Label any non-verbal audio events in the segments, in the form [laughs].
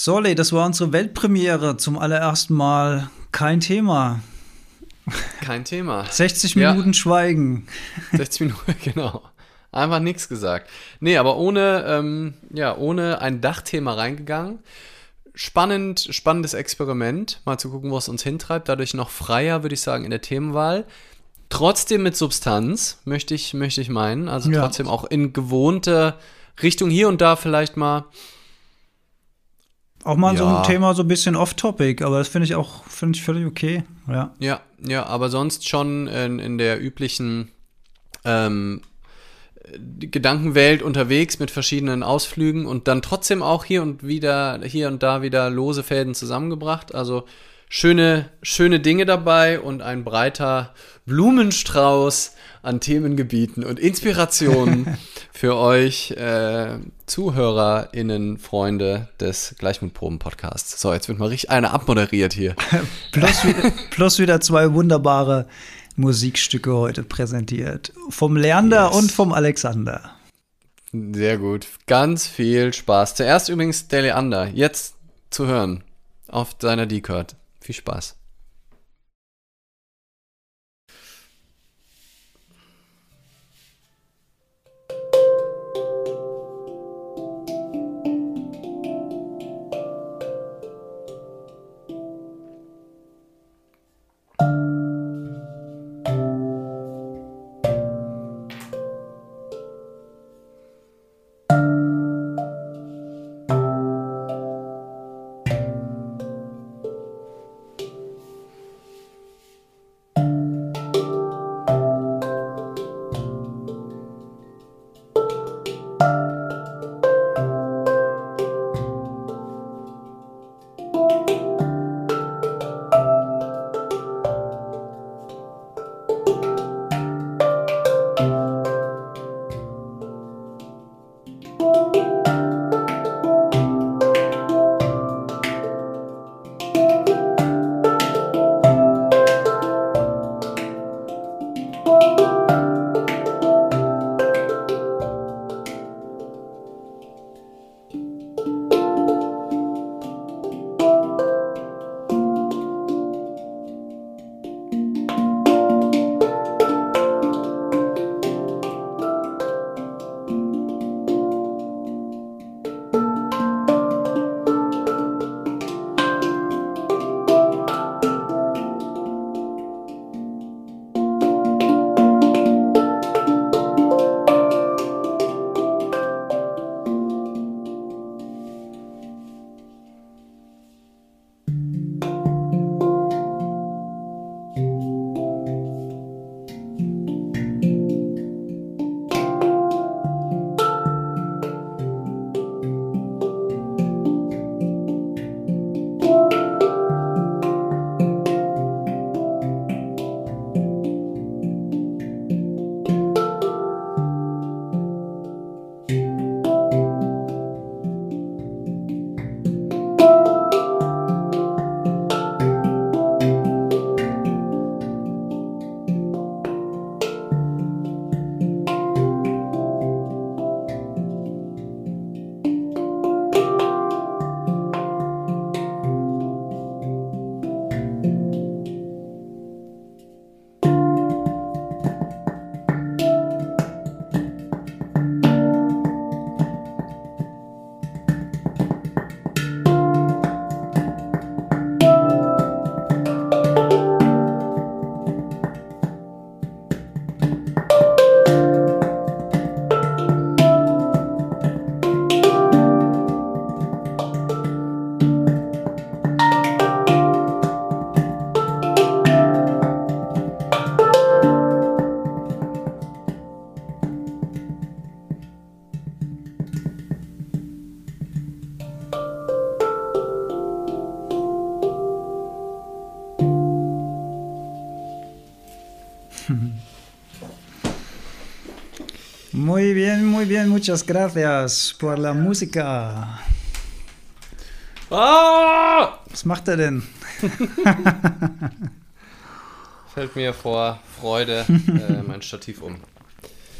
Sorley, das war unsere Weltpremiere zum allerersten Mal. Kein Thema. Kein Thema. 60 Minuten ja. Schweigen. 60 Minuten, [laughs] genau. Einfach nichts gesagt. Nee, aber ohne, ähm, ja, ohne ein Dachthema reingegangen. Spannend, spannendes Experiment, mal zu gucken, wo es uns hintreibt. Dadurch noch freier, würde ich sagen, in der Themenwahl. Trotzdem mit Substanz, möchte ich, möchte ich meinen. Also ja. trotzdem auch in gewohnte Richtung hier und da vielleicht mal. Auch mal ja. so ein Thema so ein bisschen off-topic, aber das finde ich auch find ich völlig okay. Ja, ja, ja aber sonst schon in, in der üblichen ähm, Gedankenwelt unterwegs mit verschiedenen Ausflügen und dann trotzdem auch hier und wieder, hier und da wieder lose Fäden zusammengebracht. Also schöne, schöne Dinge dabei und ein breiter Blumenstrauß an Themengebieten und Inspirationen [laughs] für euch äh, ZuhörerInnen, Freunde des Gleichmutproben-Podcasts. So, jetzt wird mal richtig einer abmoderiert hier. [laughs] plus, wieder, plus wieder zwei wunderbare Musikstücke heute präsentiert. Vom Leander yes. und vom Alexander. Sehr gut. Ganz viel Spaß. Zuerst übrigens der Leander. Jetzt zu hören auf seiner D-Card. Viel Spaß. Muchas gracias por la música. Ah! Was macht er denn? [laughs] Fällt mir vor Freude äh, mein Stativ um.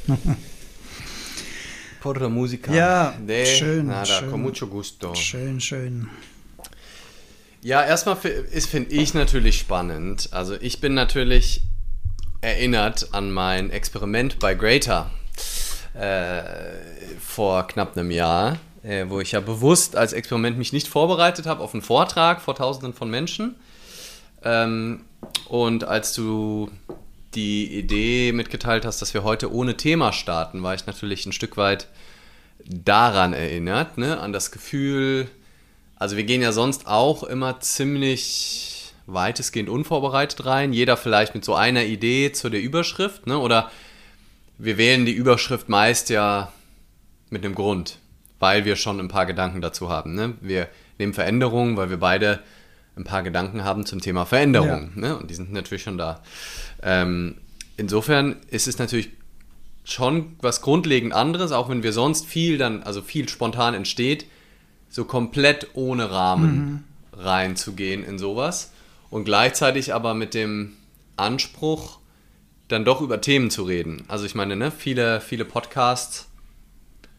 [laughs] por la música. Ja, de schön, nada, schön. con mucho gusto. Schön, schön. Ja, erstmal finde ich natürlich spannend. Also ich bin natürlich erinnert an mein Experiment bei Greater äh, vor knapp einem Jahr, äh, wo ich ja bewusst als Experiment mich nicht vorbereitet habe auf einen Vortrag vor Tausenden von Menschen. Ähm, und als du die Idee mitgeteilt hast, dass wir heute ohne Thema starten, war ich natürlich ein Stück weit daran erinnert, ne? an das Gefühl, also wir gehen ja sonst auch immer ziemlich weitestgehend unvorbereitet rein, jeder vielleicht mit so einer Idee zu der Überschrift, ne? oder wir wählen die Überschrift meist ja mit einem Grund, weil wir schon ein paar Gedanken dazu haben. Ne? Wir nehmen Veränderungen, weil wir beide ein paar Gedanken haben zum Thema Veränderung. Ja. Ne? Und die sind natürlich schon da. Ähm, insofern ist es natürlich schon was grundlegend anderes, auch wenn wir sonst viel dann, also viel spontan entsteht, so komplett ohne Rahmen mhm. reinzugehen in sowas und gleichzeitig aber mit dem Anspruch, dann doch über Themen zu reden. Also ich meine, ne, viele, viele Podcasts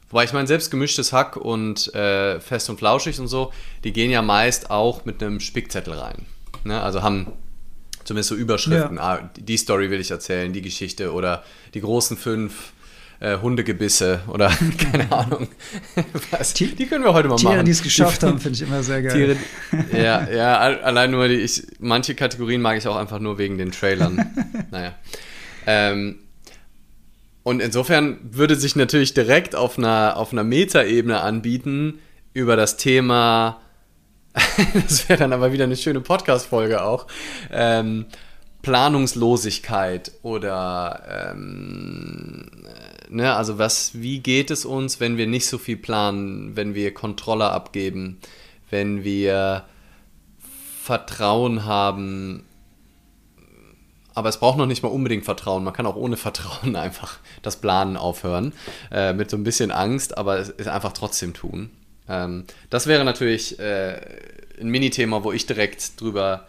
Wobei ich meine, selbst gemischtes Hack und äh, fest und flauschig und so, die gehen ja meist auch mit einem Spickzettel rein. Ne? Also haben zumindest so Überschriften. Ja. Ah, die Story will ich erzählen, die Geschichte oder die großen fünf äh, Hundegebisse oder [laughs] keine Ahnung. [laughs] Was. Die können wir heute mal Tiere, machen. die es geschafft haben, [laughs] finde ich immer sehr geil. Tiere, ja, ja, allein nur die, ich, manche Kategorien mag ich auch einfach nur wegen den Trailern. naja. Ähm, und insofern würde sich natürlich direkt auf einer, auf einer Metaebene anbieten, über das Thema, [laughs] das wäre dann aber wieder eine schöne Podcast-Folge auch, ähm, Planungslosigkeit oder ähm, ne, also was, wie geht es uns, wenn wir nicht so viel planen, wenn wir Kontrolle abgeben, wenn wir Vertrauen haben aber es braucht noch nicht mal unbedingt Vertrauen. Man kann auch ohne Vertrauen [laughs] einfach das Planen aufhören. Äh, mit so ein bisschen Angst, aber es, es einfach trotzdem tun. Ähm, das wäre natürlich äh, ein Mini-Thema, wo ich direkt drüber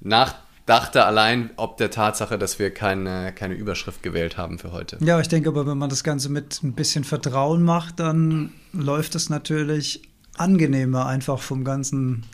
nachdachte, allein ob der Tatsache, dass wir keine, keine Überschrift gewählt haben für heute. Ja, ich denke aber, wenn man das Ganze mit ein bisschen Vertrauen macht, dann läuft es natürlich angenehmer einfach vom ganzen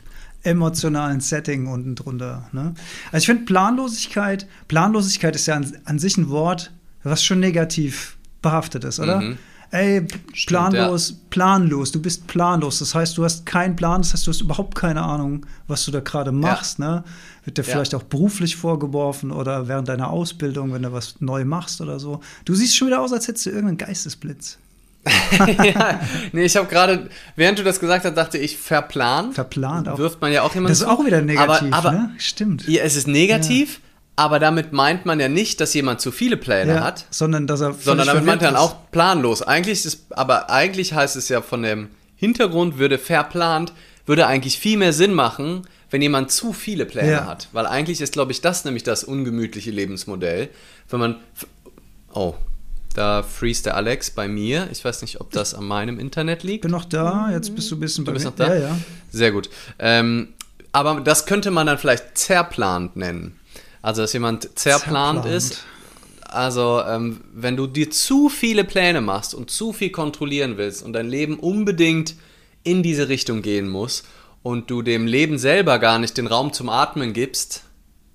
emotionalen Setting unten drunter. Ne? Also ich finde Planlosigkeit, Planlosigkeit ist ja an, an, sich ein Wort, was schon negativ behaftet ist, oder? Mhm. Ey, planlos, Stimmt, ja. planlos, du bist planlos. Das heißt, du hast keinen Plan, das heißt, du hast überhaupt keine Ahnung, was du da gerade machst. Ja. Ne? Wird dir ja. vielleicht auch beruflich vorgeworfen oder während deiner Ausbildung, wenn du was neu machst oder so. Du siehst schon wieder aus, als hättest du irgendeinen Geistesblitz. [laughs] ja, nee, ich habe gerade, während du das gesagt hast, dachte ich, verplant. Verplant auch. Wirft man ja auch jemanden Das ist auch wieder negativ, aber, aber ne? Stimmt. Ja, es ist negativ, ja. aber damit meint man ja nicht, dass jemand zu viele Pläne ja, hat. Sondern, dass er Sondern damit meint er dann auch planlos. Eigentlich ist, aber eigentlich heißt es ja von dem Hintergrund würde verplant, würde eigentlich viel mehr Sinn machen, wenn jemand zu viele Pläne ja. hat. Weil eigentlich ist, glaube ich, das nämlich das ungemütliche Lebensmodell. Wenn man. Oh, da freeze der Alex bei mir. Ich weiß nicht, ob das an meinem Internet liegt. Bin noch da, jetzt bist du ein bisschen du bist noch da. Ja, ja. Sehr gut. Ähm, aber das könnte man dann vielleicht zerplant nennen. Also, dass jemand zerplant, zerplant. ist. Also, ähm, wenn du dir zu viele Pläne machst und zu viel kontrollieren willst und dein Leben unbedingt in diese Richtung gehen muss und du dem Leben selber gar nicht den Raum zum Atmen gibst,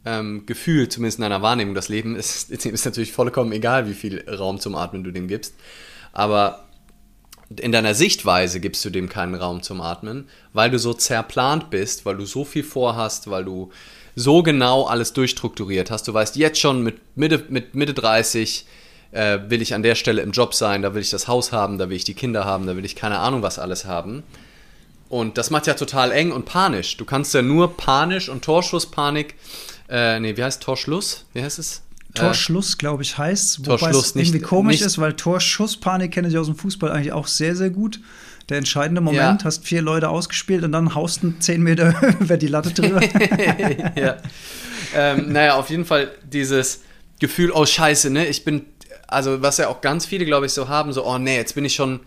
ähm, Gefühl, zumindest in deiner Wahrnehmung, das Leben ist, [laughs] ist natürlich vollkommen egal, wie viel Raum zum Atmen du dem gibst. Aber in deiner Sichtweise gibst du dem keinen Raum zum Atmen, weil du so zerplant bist, weil du so viel vorhast, weil du so genau alles durchstrukturiert hast. Du weißt jetzt schon mit Mitte, mit Mitte 30 äh, will ich an der Stelle im Job sein, da will ich das Haus haben, da will ich die Kinder haben, da will ich keine Ahnung was alles haben. Und das macht ja total eng und panisch. Du kannst ja nur panisch und Torschusspanik äh, nee, wie heißt Torschluss? Wie heißt es? Äh, Torschluss, glaube ich, heißt. Wobei es irgendwie nicht, komisch nicht, ist, weil Torschusspanik kenne ich aus dem Fußball eigentlich auch sehr, sehr gut. Der entscheidende Moment, ja. hast vier Leute ausgespielt und dann haust du zehn Meter [laughs] über die Latte drüber. [laughs] ja. Ähm, naja, auf jeden Fall dieses Gefühl, oh Scheiße, ne? Ich bin, also was ja auch ganz viele, glaube ich, so haben, so, oh nee, jetzt bin ich schon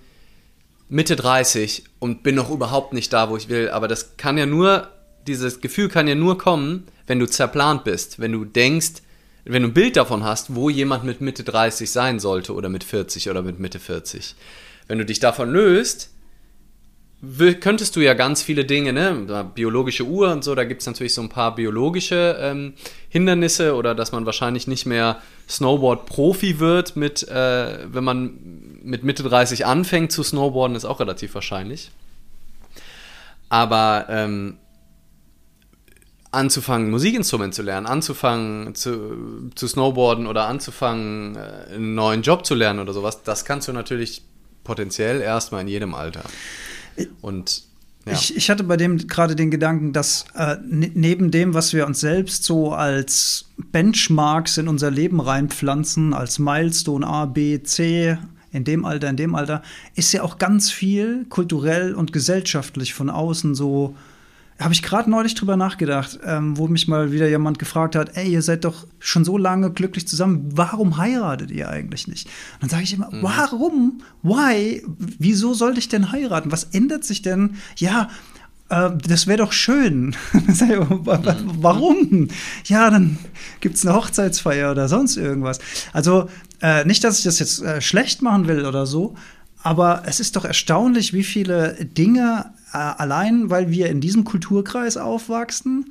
Mitte 30 und bin noch überhaupt nicht da, wo ich will. Aber das kann ja nur, dieses Gefühl kann ja nur kommen, wenn du zerplant bist, wenn du denkst, wenn du ein Bild davon hast, wo jemand mit Mitte 30 sein sollte oder mit 40 oder mit Mitte 40. wenn du dich davon löst, könntest du ja ganz viele Dinge, ne? Biologische Uhr und so, da gibt es natürlich so ein paar biologische ähm, Hindernisse oder dass man wahrscheinlich nicht mehr Snowboard-Profi wird, mit, äh, wenn man mit Mitte 30 anfängt zu snowboarden, ist auch relativ wahrscheinlich. Aber ähm, anzufangen, Musikinstrument zu lernen, anzufangen zu, zu snowboarden oder anzufangen, äh, einen neuen Job zu lernen oder sowas, das kannst du natürlich potenziell erstmal in jedem Alter. Und ja. Ich, ich, hatte bei dem gerade den Gedanken, dass äh, ne, neben dem, was wir uns selbst so als Benchmarks in unser Leben reinpflanzen, als Milestone A, B, C, in dem Alter, in dem Alter, ist ja auch ganz viel kulturell und gesellschaftlich von außen so habe ich gerade neulich drüber nachgedacht, ähm, wo mich mal wieder jemand gefragt hat, ey, ihr seid doch schon so lange glücklich zusammen, warum heiratet ihr eigentlich nicht? Und dann sage ich immer, mhm. warum? Why? Wieso sollte ich denn heiraten? Was ändert sich denn? Ja, äh, das wäre doch schön. [laughs] warum? Ja, dann gibt es eine Hochzeitsfeier oder sonst irgendwas. Also äh, nicht, dass ich das jetzt äh, schlecht machen will oder so, aber es ist doch erstaunlich, wie viele Dinge allein, weil wir in diesem Kulturkreis aufwachsen,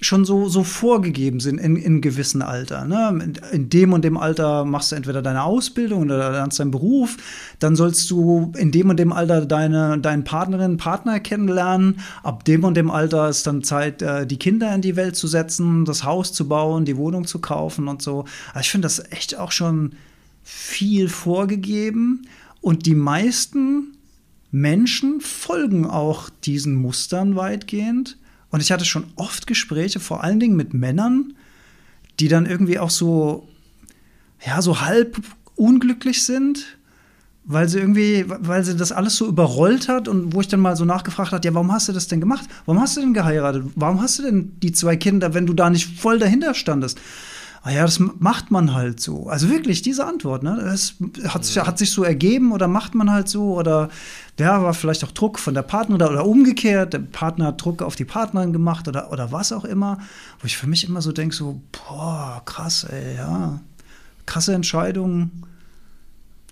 schon so, so vorgegeben sind in, in gewissen Alter. Ne? In, dem und dem Alter machst du entweder deine Ausbildung oder lernst deinen Beruf, dann sollst du in dem und dem Alter deine, deinen Partnerin, Partner kennenlernen. Ab dem und dem Alter ist dann Zeit, äh, die Kinder in die Welt zu setzen, das Haus zu bauen, die Wohnung zu kaufen und so. Also ich finde das echt auch schon viel vorgegeben. Und die meisten Menschen folgen auch diesen Mustern weitgehend. Und ich hatte schon oft Gespräche, vor allen Dingen mit Männern, die dann irgendwie auch so, ja, so halb unglücklich sind, weil sie irgendwie, weil sie das alles so überrollt hat und wo ich dann mal so nachgefragt hat, ja, warum hast du das denn gemacht? Warum hast du denn geheiratet? Warum hast du denn die zwei Kinder, wenn du da nicht voll dahinter standest? Ah ja, das macht man halt so. Also wirklich, diese Antwort, ne? Das hat, ja. hat sich so ergeben oder macht man halt so oder ja, war vielleicht auch Druck von der Partnerin oder, oder umgekehrt, der Partner hat Druck auf die Partnerin gemacht oder, oder was auch immer, wo ich für mich immer so denke, so, boah, krass, ey, ja, krasse Entscheidungen,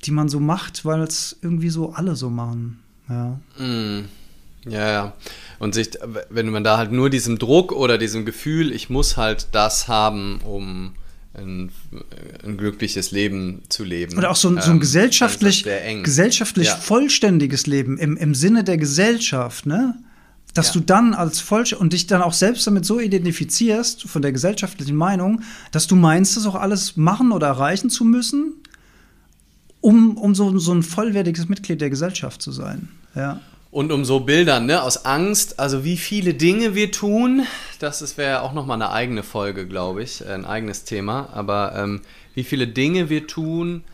die man so macht, weil es irgendwie so alle so machen, ja. Mm. Ja, ja. Und sich, wenn man da halt nur diesem Druck oder diesem Gefühl, ich muss halt das haben, um ein, ein glückliches Leben zu leben. Oder auch so ein, so ein ähm, gesellschaftlich, gesellschaftlich ja. vollständiges Leben im, im Sinne der Gesellschaft, ne? Dass ja. du dann als voll und dich dann auch selbst damit so identifizierst, von der gesellschaftlichen Meinung, dass du meinst, das auch alles machen oder erreichen zu müssen, um, um so, so ein vollwertiges Mitglied der Gesellschaft zu sein. Ja. Und um so Bildern, ne, aus Angst, also wie viele Dinge wir tun, das wäre auch nochmal eine eigene Folge, glaube ich, ein eigenes Thema, aber ähm, wie viele Dinge wir tun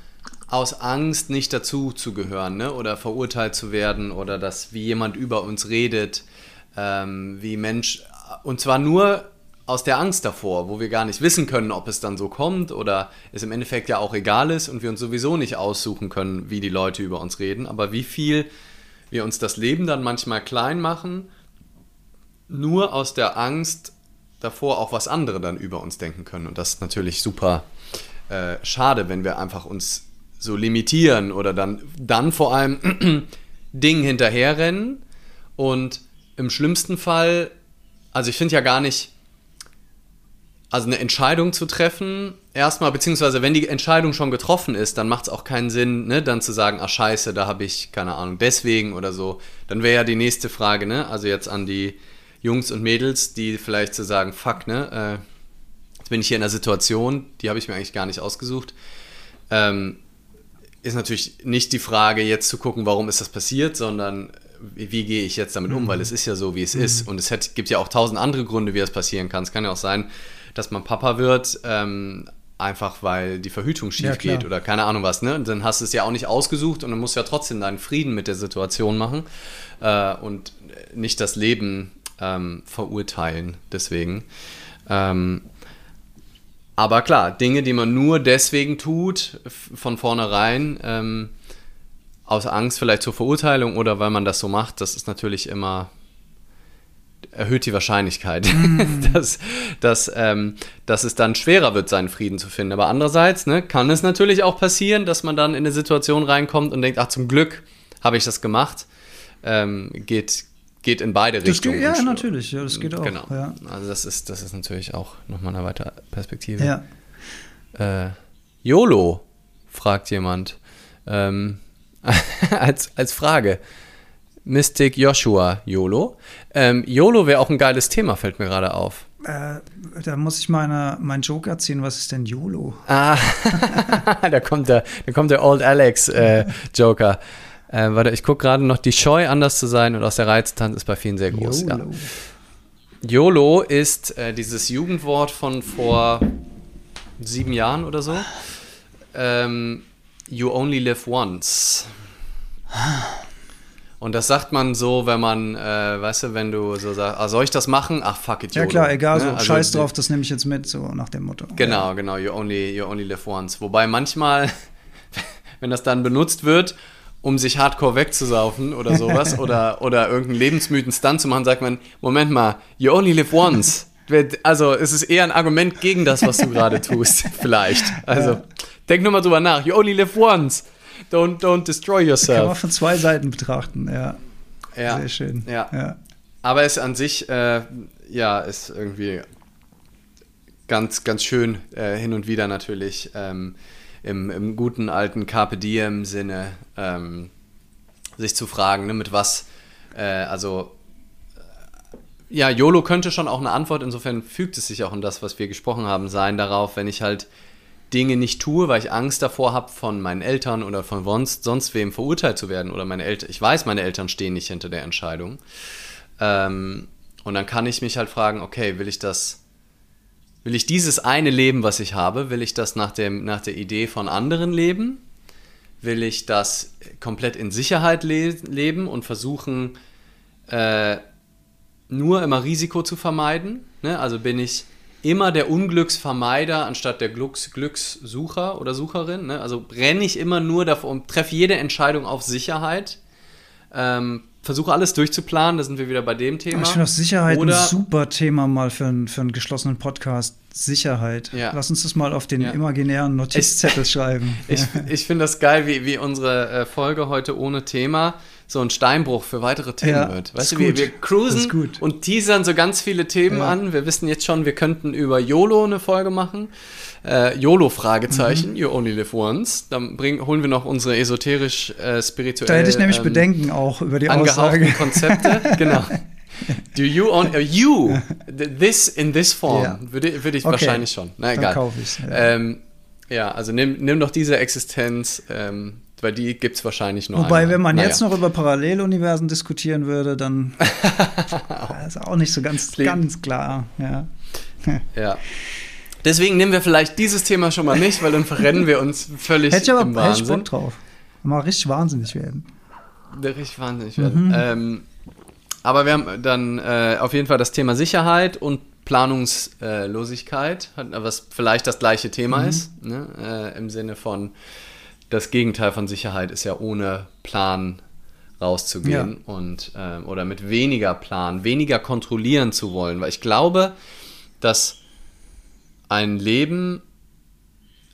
aus Angst, nicht dazu zu gehören, ne, oder verurteilt zu werden, oder dass wie jemand über uns redet, ähm, wie Mensch, und zwar nur aus der Angst davor, wo wir gar nicht wissen können, ob es dann so kommt oder es im Endeffekt ja auch egal ist und wir uns sowieso nicht aussuchen können, wie die Leute über uns reden, aber wie viel wir uns das Leben dann manchmal klein machen, nur aus der Angst davor auch was andere dann über uns denken können. Und das ist natürlich super äh, schade, wenn wir einfach uns so limitieren oder dann, dann vor allem [clears throat] Dingen hinterherrennen und im schlimmsten Fall, also ich finde ja gar nicht, also eine Entscheidung zu treffen, erstmal, beziehungsweise wenn die Entscheidung schon getroffen ist, dann macht es auch keinen Sinn, ne, dann zu sagen, ach scheiße, da habe ich, keine Ahnung, deswegen oder so. Dann wäre ja die nächste Frage, ne, also jetzt an die Jungs und Mädels, die vielleicht zu sagen, fuck, ne, äh, jetzt bin ich hier in einer Situation, die habe ich mir eigentlich gar nicht ausgesucht. Ähm, ist natürlich nicht die Frage, jetzt zu gucken, warum ist das passiert, sondern wie, wie gehe ich jetzt damit um, mhm. weil es ist ja so, wie es mhm. ist. Und es hat, gibt ja auch tausend andere Gründe, wie das passieren kann. Es kann ja auch sein, dass man Papa wird, ähm, einfach weil die Verhütung schief ja, geht oder keine Ahnung was, ne? Und dann hast du es ja auch nicht ausgesucht und dann musst du ja trotzdem deinen Frieden mit der Situation machen äh, und nicht das Leben ähm, verurteilen. Deswegen. Ähm, aber klar, Dinge, die man nur deswegen tut, von vornherein, ähm, aus Angst vielleicht zur Verurteilung oder weil man das so macht, das ist natürlich immer erhöht die Wahrscheinlichkeit, mm. [laughs] dass, dass, ähm, dass es dann schwerer wird, seinen Frieden zu finden. Aber andererseits ne, kann es natürlich auch passieren, dass man dann in eine Situation reinkommt und denkt, ach zum Glück habe ich das gemacht. Ähm, geht, geht in beide Das Richtungen. geht, ja, Und- natürlich, ja, das geht auch. Genau. Ja. Also das ist, das ist natürlich auch nochmal eine weitere Perspektive. ja. Äh, YOLO, fragt jemand. Ähm, [laughs] als, als Frage. Mystic Joshua YOLO. Ähm, YOLO wäre auch ein geiles Thema, fällt mir gerade auf. Äh, da muss ich meine, meinen Joker ziehen. Was ist denn YOLO? Ah, [laughs] da kommt der, da kommt der Old Alex äh, Joker. Äh, warte, ich gucke gerade noch, die Scheu, anders zu sein und aus der Reiz zu tanzen, ist bei vielen sehr groß. Ja. YOLO. YOLO ist äh, dieses Jugendwort von vor sieben Jahren oder so. Ähm, you only live once. Und das sagt man so, wenn man, äh, weißt du, wenn du so sagst, ah, soll ich das machen? Ach, fuck it, Ja YOLO. klar, egal, so Ne? Also scheiß drauf, das nehme ich jetzt mit, so nach dem Motto. Genau, genau, you only, you only live once. Wobei manchmal, [laughs] wenn das dann benutzt wird, um sich hardcore wegzusaufen oder sowas [laughs] oder, oder irgendeinen lebensmüden Stunt zu machen, sagt man, Moment mal, you only live once. Also es ist eher ein Argument gegen das, was du gerade tust, [laughs] vielleicht. Also denk nur mal drüber nach, you only live once. Don't, don't destroy Kann man yourself. von zwei Seiten betrachten, ja. Ja, Sehr schön. Ja. ja. Aber es an sich, äh, ja, ist irgendwie ganz, ganz schön äh, hin und wieder natürlich ähm, im, im guten alten Carpe Diem Sinne ähm, sich zu fragen, ne, mit was, äh, also äh, ja, YOLO könnte schon auch eine Antwort, insofern fügt es sich auch in das, was wir gesprochen haben, sein darauf, wenn ich halt Dinge nicht tue, weil ich Angst davor habe, von meinen Eltern oder von sonst, sonst wem verurteilt zu werden oder meine Eltern, ich weiß, meine Eltern stehen nicht hinter der Entscheidung. Ähm, und dann kann ich mich halt fragen, okay, will ich das, will ich dieses eine Leben, was ich habe, will ich das nach, dem, nach der Idee von anderen leben? Will ich das komplett in Sicherheit le leben und versuchen, äh, nur immer Risiko zu vermeiden? Ne? Also bin ich immer der Unglücksvermeider anstatt der Glücks Glückssucher oder Sucherin? Ne? Also renne ich immer nur davor und treffe jede Entscheidung auf Sicherheit? Ähm, versuche alles durchzuplanen, da sind wir wieder bei dem Thema. Ich finde auch Sicherheit Oder- ein super Thema mal für, einen- für einen geschlossenen Podcast. Sicherheit. Ja. Lass uns das mal auf den Ja. imaginären Notizzettel [laughs] schreiben. Ich, ich finde das geil, wie, wie unsere äh, Folge heute ohne Thema so ein Steinbruch für weitere Themen Ja, wird. Weißt du, wir, gut. wir cruisen und teasern so ganz viele Themen Ja. an. Wir wissen jetzt schon, wir könnten über YOLO eine Folge machen. Äh, YOLO Fragezeichen, Mhm. you only live once. Dann bring, holen wir noch unsere esoterisch äh, spirituell da hätte ich nämlich ähm, Bedenken auch über die Aussage. Konzepte. [laughs] genau. Do you own uh, you th- this in this form? Ja. Würde, würde ich Okay. wahrscheinlich schon. Na Dann egal. kaufe ich's, ja. Ähm, ja, also nimm, nimm doch diese Existenz, ähm, weil die gibt es wahrscheinlich nur Wobei, einmal. wenn man Naja. jetzt noch über Paralleluniversen diskutieren würde, dann [laughs] ist auch nicht so ganz, Klingt- ganz klar. Ja. Ja. Deswegen nehmen wir vielleicht dieses Thema schon mal nicht, weil dann verrennen wir uns völlig Hätte ich aber im hätte ich Bock Wahnsinn. drauf. Mal richtig wahnsinnig werden. Richtig wahnsinnig werden. Ähm, aber wir haben dann äh, auf jeden Fall das Thema Sicherheit und Planungslosigkeit, hat- was vielleicht das gleiche Thema ist, ne? äh, im Sinne von, das Gegenteil von Sicherheit ist ja ohne Plan rauszugehen und ähm, oder mit weniger Plan, weniger kontrollieren zu wollen, weil ich glaube, dass ein Leben,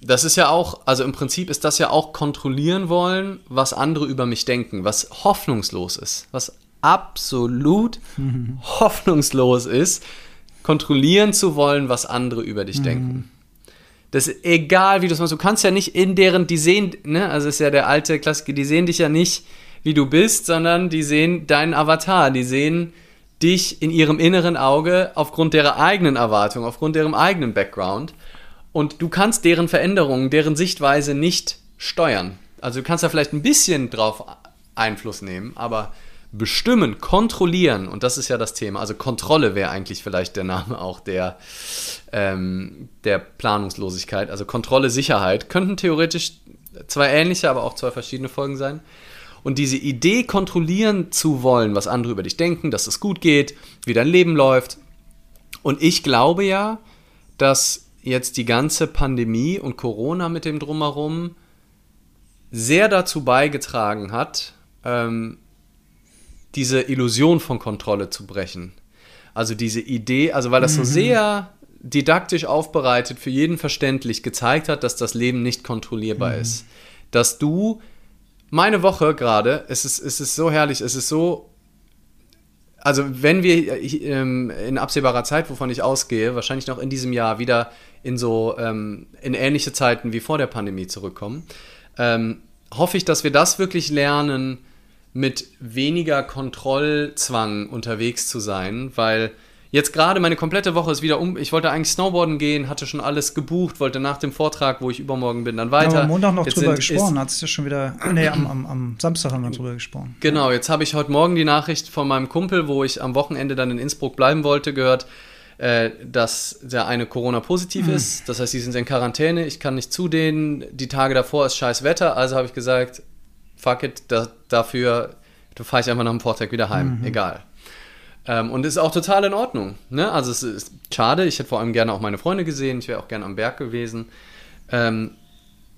das ist ja auch, also im Prinzip ist das ja auch kontrollieren wollen, was andere über mich denken, was hoffnungslos ist, was absolut [laughs] hoffnungslos ist, kontrollieren zu wollen, was andere über dich denken. Das ist egal, wie du es machst. Du kannst ja nicht in deren, die sehen, ne, also ist ja der alte Klassiker, die sehen dich ja nicht, wie du bist, sondern die sehen deinen Avatar, die sehen dich in ihrem inneren Auge aufgrund ihrer eigenen Erwartung, aufgrund deren eigenen Background. Und du kannst deren Veränderungen, deren Sichtweise nicht steuern. Also du kannst da vielleicht ein bisschen drauf Einfluss nehmen, aber bestimmen, kontrollieren, und das ist ja das Thema, also Kontrolle wäre eigentlich vielleicht der Name auch der, ähm, der Planungslosigkeit, also Kontrolle, Sicherheit, könnten theoretisch zwei ähnliche, aber auch zwei verschiedene Folgen sein. Und diese Idee, kontrollieren zu wollen, was andere über dich denken, dass es gut geht, wie dein Leben läuft. Und ich glaube ja, dass jetzt die ganze Pandemie und Corona mit dem Drumherum sehr dazu beigetragen hat, ähm, diese Illusion von Kontrolle zu brechen. Also diese Idee, also weil das so sehr didaktisch aufbereitet, für jeden verständlich gezeigt hat, dass das Leben nicht kontrollierbar ist. Dass du meine Woche gerade, es ist, es ist so herrlich, es ist so. Also, wenn wir ähm, in absehbarer Zeit, wovon ich ausgehe, wahrscheinlich noch in diesem Jahr wieder in so ähm, in ähnliche Zeiten wie vor der Pandemie zurückkommen, ähm, hoffe ich, dass wir das wirklich lernen, mit weniger Kontrollzwang unterwegs zu sein, weil Jetzt gerade meine komplette Woche ist wieder um. Ich wollte eigentlich Snowboarden gehen, hatte schon alles gebucht, wollte nach dem Vortrag, wo ich übermorgen bin, dann weiter. Ja, am Montag noch jetzt drüber sind, gesprochen, hat es ja schon wieder. [clears throat] Nee, am, am, am, Samstag haben wir drüber gesprochen. Genau, jetzt habe ich heute Morgen die Nachricht von meinem Kumpel, wo ich am Wochenende dann in Innsbruck bleiben wollte, gehört, äh, dass der eine Corona-positiv mhm. ist. Das heißt, sie sind in Quarantäne, ich kann nicht zu denen. Die Tage davor ist scheiß Wetter, also habe ich gesagt, fuck it, da, dafür fahre ich einfach nach dem Vortrag wieder heim. Mhm. Egal. Ähm, und ist auch total in Ordnung. Ne? Also es ist schade, ich hätte vor allem gerne auch meine Freunde gesehen, ich wäre auch gerne am Berg gewesen. Ähm,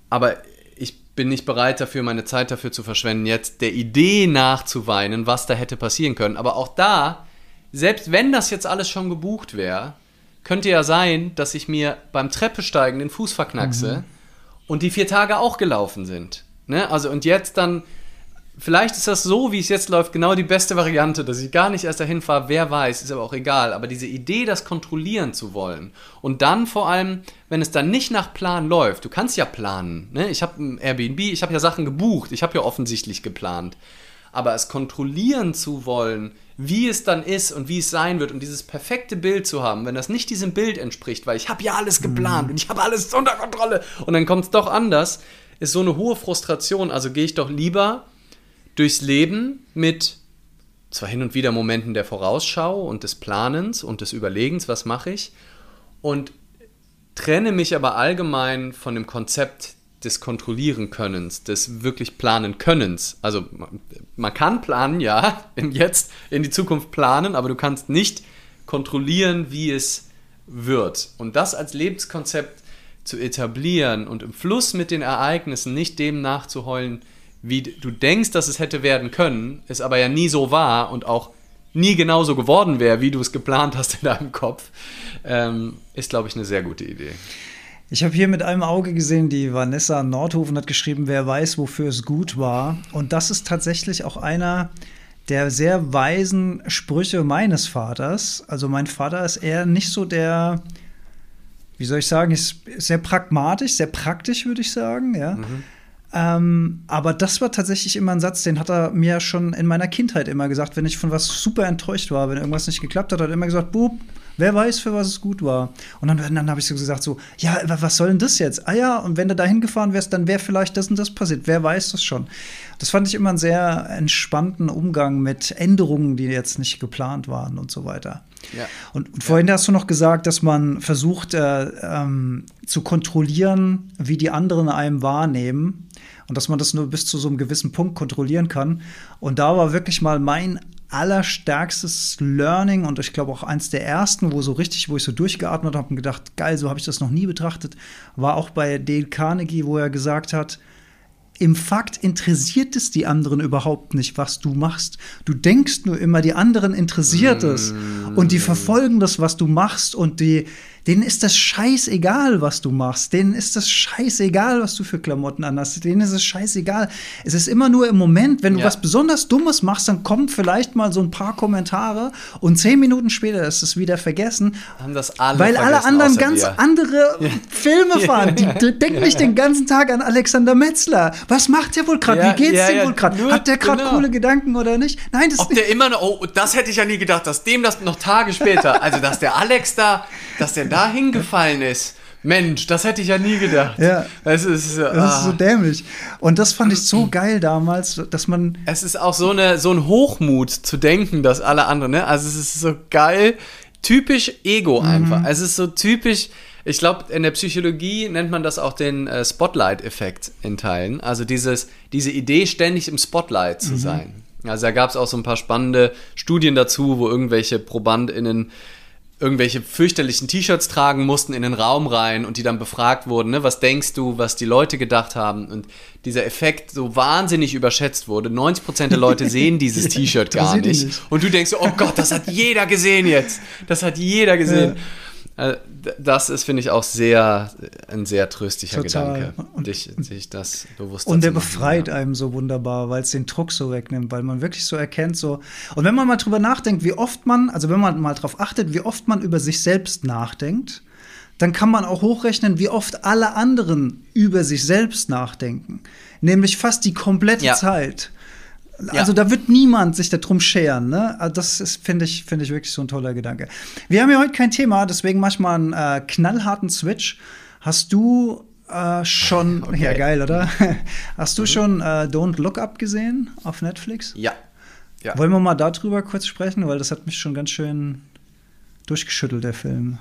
aber ich bin nicht bereit dafür, meine Zeit dafür zu verschwenden, jetzt der Idee nachzuweinen, was da hätte passieren können. Aber auch da, selbst wenn das jetzt alles schon gebucht wäre, könnte ja sein, dass ich mir beim Treppesteigen den Fuß verknackse mhm. und die vier Tage auch gelaufen sind. Ne? Also und jetzt dann Vielleicht ist das so, wie es jetzt läuft, genau die beste Variante, dass ich gar nicht erst dahin fahre, wer weiß, ist aber auch egal. Aber diese Idee, das kontrollieren zu wollen und dann vor allem, wenn es dann nicht nach Plan läuft, du kannst ja planen. Ne? Ich habe ein Airbnb, ich habe ja Sachen gebucht, ich habe ja offensichtlich geplant. Aber es kontrollieren zu wollen, wie es dann ist und wie es sein wird und dieses perfekte Bild zu haben, wenn das nicht diesem Bild entspricht, weil ich habe ja alles geplant mhm. und ich habe alles unter Kontrolle und dann kommt es doch anders, ist so eine hohe Frustration. Also gehe ich doch lieber durchs Leben mit zwar hin und wieder Momenten der Vorausschau und des Planens und des Überlegens, was mache ich, und trenne mich aber allgemein von dem Konzept des Kontrollieren Könnens, des wirklich Planen Könnens. Also man kann planen, ja, [laughs] im Jetzt, in die Zukunft planen, aber du kannst nicht kontrollieren, wie es wird. Und das als Lebenskonzept zu etablieren und im Fluss mit den Ereignissen nicht dem nachzuheulen, wie du denkst, dass es hätte werden können, es aber ja nie so war und auch nie genauso geworden wäre, wie du es geplant hast in deinem Kopf, ähm, ist, glaube ich, eine sehr gute Idee. Ich habe hier mit einem Auge gesehen, die Vanessa Nordhofen hat geschrieben, wer weiß, wofür es gut war. Und das ist tatsächlich auch einer der sehr weisen Sprüche meines Vaters. Also mein Vater ist eher nicht so der, wie soll ich sagen, ist sehr pragmatisch, sehr praktisch, würde ich sagen, ja. Mhm. Ähm, aber das war tatsächlich immer ein Satz, den hat er mir schon in meiner Kindheit immer gesagt, wenn ich von was super enttäuscht war, wenn irgendwas nicht geklappt hat, hat er immer gesagt, Bub, wer weiß, für was es gut war. Und dann, dann habe ich so gesagt, so, ja, was soll denn das jetzt? Ah ja, und wenn du da hingefahren wärst, dann wäre vielleicht das und das passiert. Wer weiß das schon? Das fand ich immer einen sehr entspannten Umgang mit Änderungen, die jetzt nicht geplant waren und so weiter. Ja. Und, und, vorhin ja. hast du noch gesagt, dass man versucht äh, ähm, zu kontrollieren, wie die anderen einem wahrnehmen und dass man das nur bis zu so einem gewissen Punkt kontrollieren kann. Und da war wirklich mal mein allerstärkstes Learning und ich glaube auch eins der ersten, wo so richtig, wo ich so durchgeatmet habe und gedacht, geil, so habe ich das noch nie betrachtet, war auch bei Dale Carnegie, wo er gesagt hat, im Fakt interessiert es die anderen überhaupt nicht, was du machst. Du denkst nur immer, die anderen interessiert es. Mm. Und die verfolgen das, was du machst. Und die, denen ist das scheißegal, was du machst. Denen ist das scheißegal, was du für Klamotten anhast. Denen ist es scheißegal. Es ist immer nur im Moment, wenn du ja. was besonders Dummes machst, dann kommen vielleicht mal so ein paar Kommentare und zehn Minuten später ist es wieder vergessen. Haben das alle weil alle anderen ganz wir. andere ja. Filme [laughs] fahren. Die, die denken nicht den ganzen Tag an Alexander Metzler. Was macht der wohl gerade? Wie geht's dem wohl gerade? Hat der gerade genau. coole Gedanken oder nicht? Nein, das Ob der immer noch, oh, das hätte ich ja nie gedacht, dass dem das noch Tage später, also dass der Alex da, dass der da hingefallen ist. Mensch, das hätte ich ja nie gedacht. Ja. Es ist, ah. das ist so ah. dämlich. Und das fand ich so geil damals, dass man. Es ist auch so, eine, so ein Hochmut zu denken, dass alle anderen, ne? Also es ist so geil, typisch Ego mhm. einfach. Es ist so typisch. Ich glaube, in der Psychologie nennt man das auch den äh, Spotlight-Effekt in Teilen. Also dieses, diese Idee, ständig im Spotlight zu mhm. sein. Also da gab es auch so ein paar spannende Studien dazu, wo irgendwelche ProbandInnen irgendwelche fürchterlichen T-Shirts tragen mussten in den Raum rein und die dann befragt wurden, ne, was denkst du, was die Leute gedacht haben und dieser Effekt so wahnsinnig überschätzt wurde. 90% der Leute sehen dieses [laughs] T-Shirt gar nicht. nicht. Und du denkst, oh Gott, das hat jeder gesehen jetzt. Das hat jeder gesehen. Ja. Äh, das ist, finde ich, auch sehr ein sehr tröstlicher Total. Gedanke, Und- dich, sich das bewusst Und der zu machen, befreit ja. einem so wunderbar, weil es den Druck so wegnimmt, weil man wirklich so erkennt, so. Und wenn man mal drüber nachdenkt, wie oft man, also wenn man mal drauf achtet, wie oft man über sich selbst nachdenkt, dann kann man auch hochrechnen, wie oft alle anderen über sich selbst nachdenken. Nämlich fast die komplette Ja. Zeit. Also da wird niemand sich darum scheren. Ne? Also das ist, finde ich, finde ich wirklich so ein toller Gedanke. Wir haben ja heute kein Thema, deswegen mach ich mal einen äh, knallharten Switch. Hast du äh, schon, [laughs] Okay. ja geil, oder? [laughs] Hast du schon äh, Don't Look Up gesehen auf Netflix? Ja. ja. Wollen wir mal darüber kurz sprechen, weil das hat mich schon ganz schön durchgeschüttelt, der Film.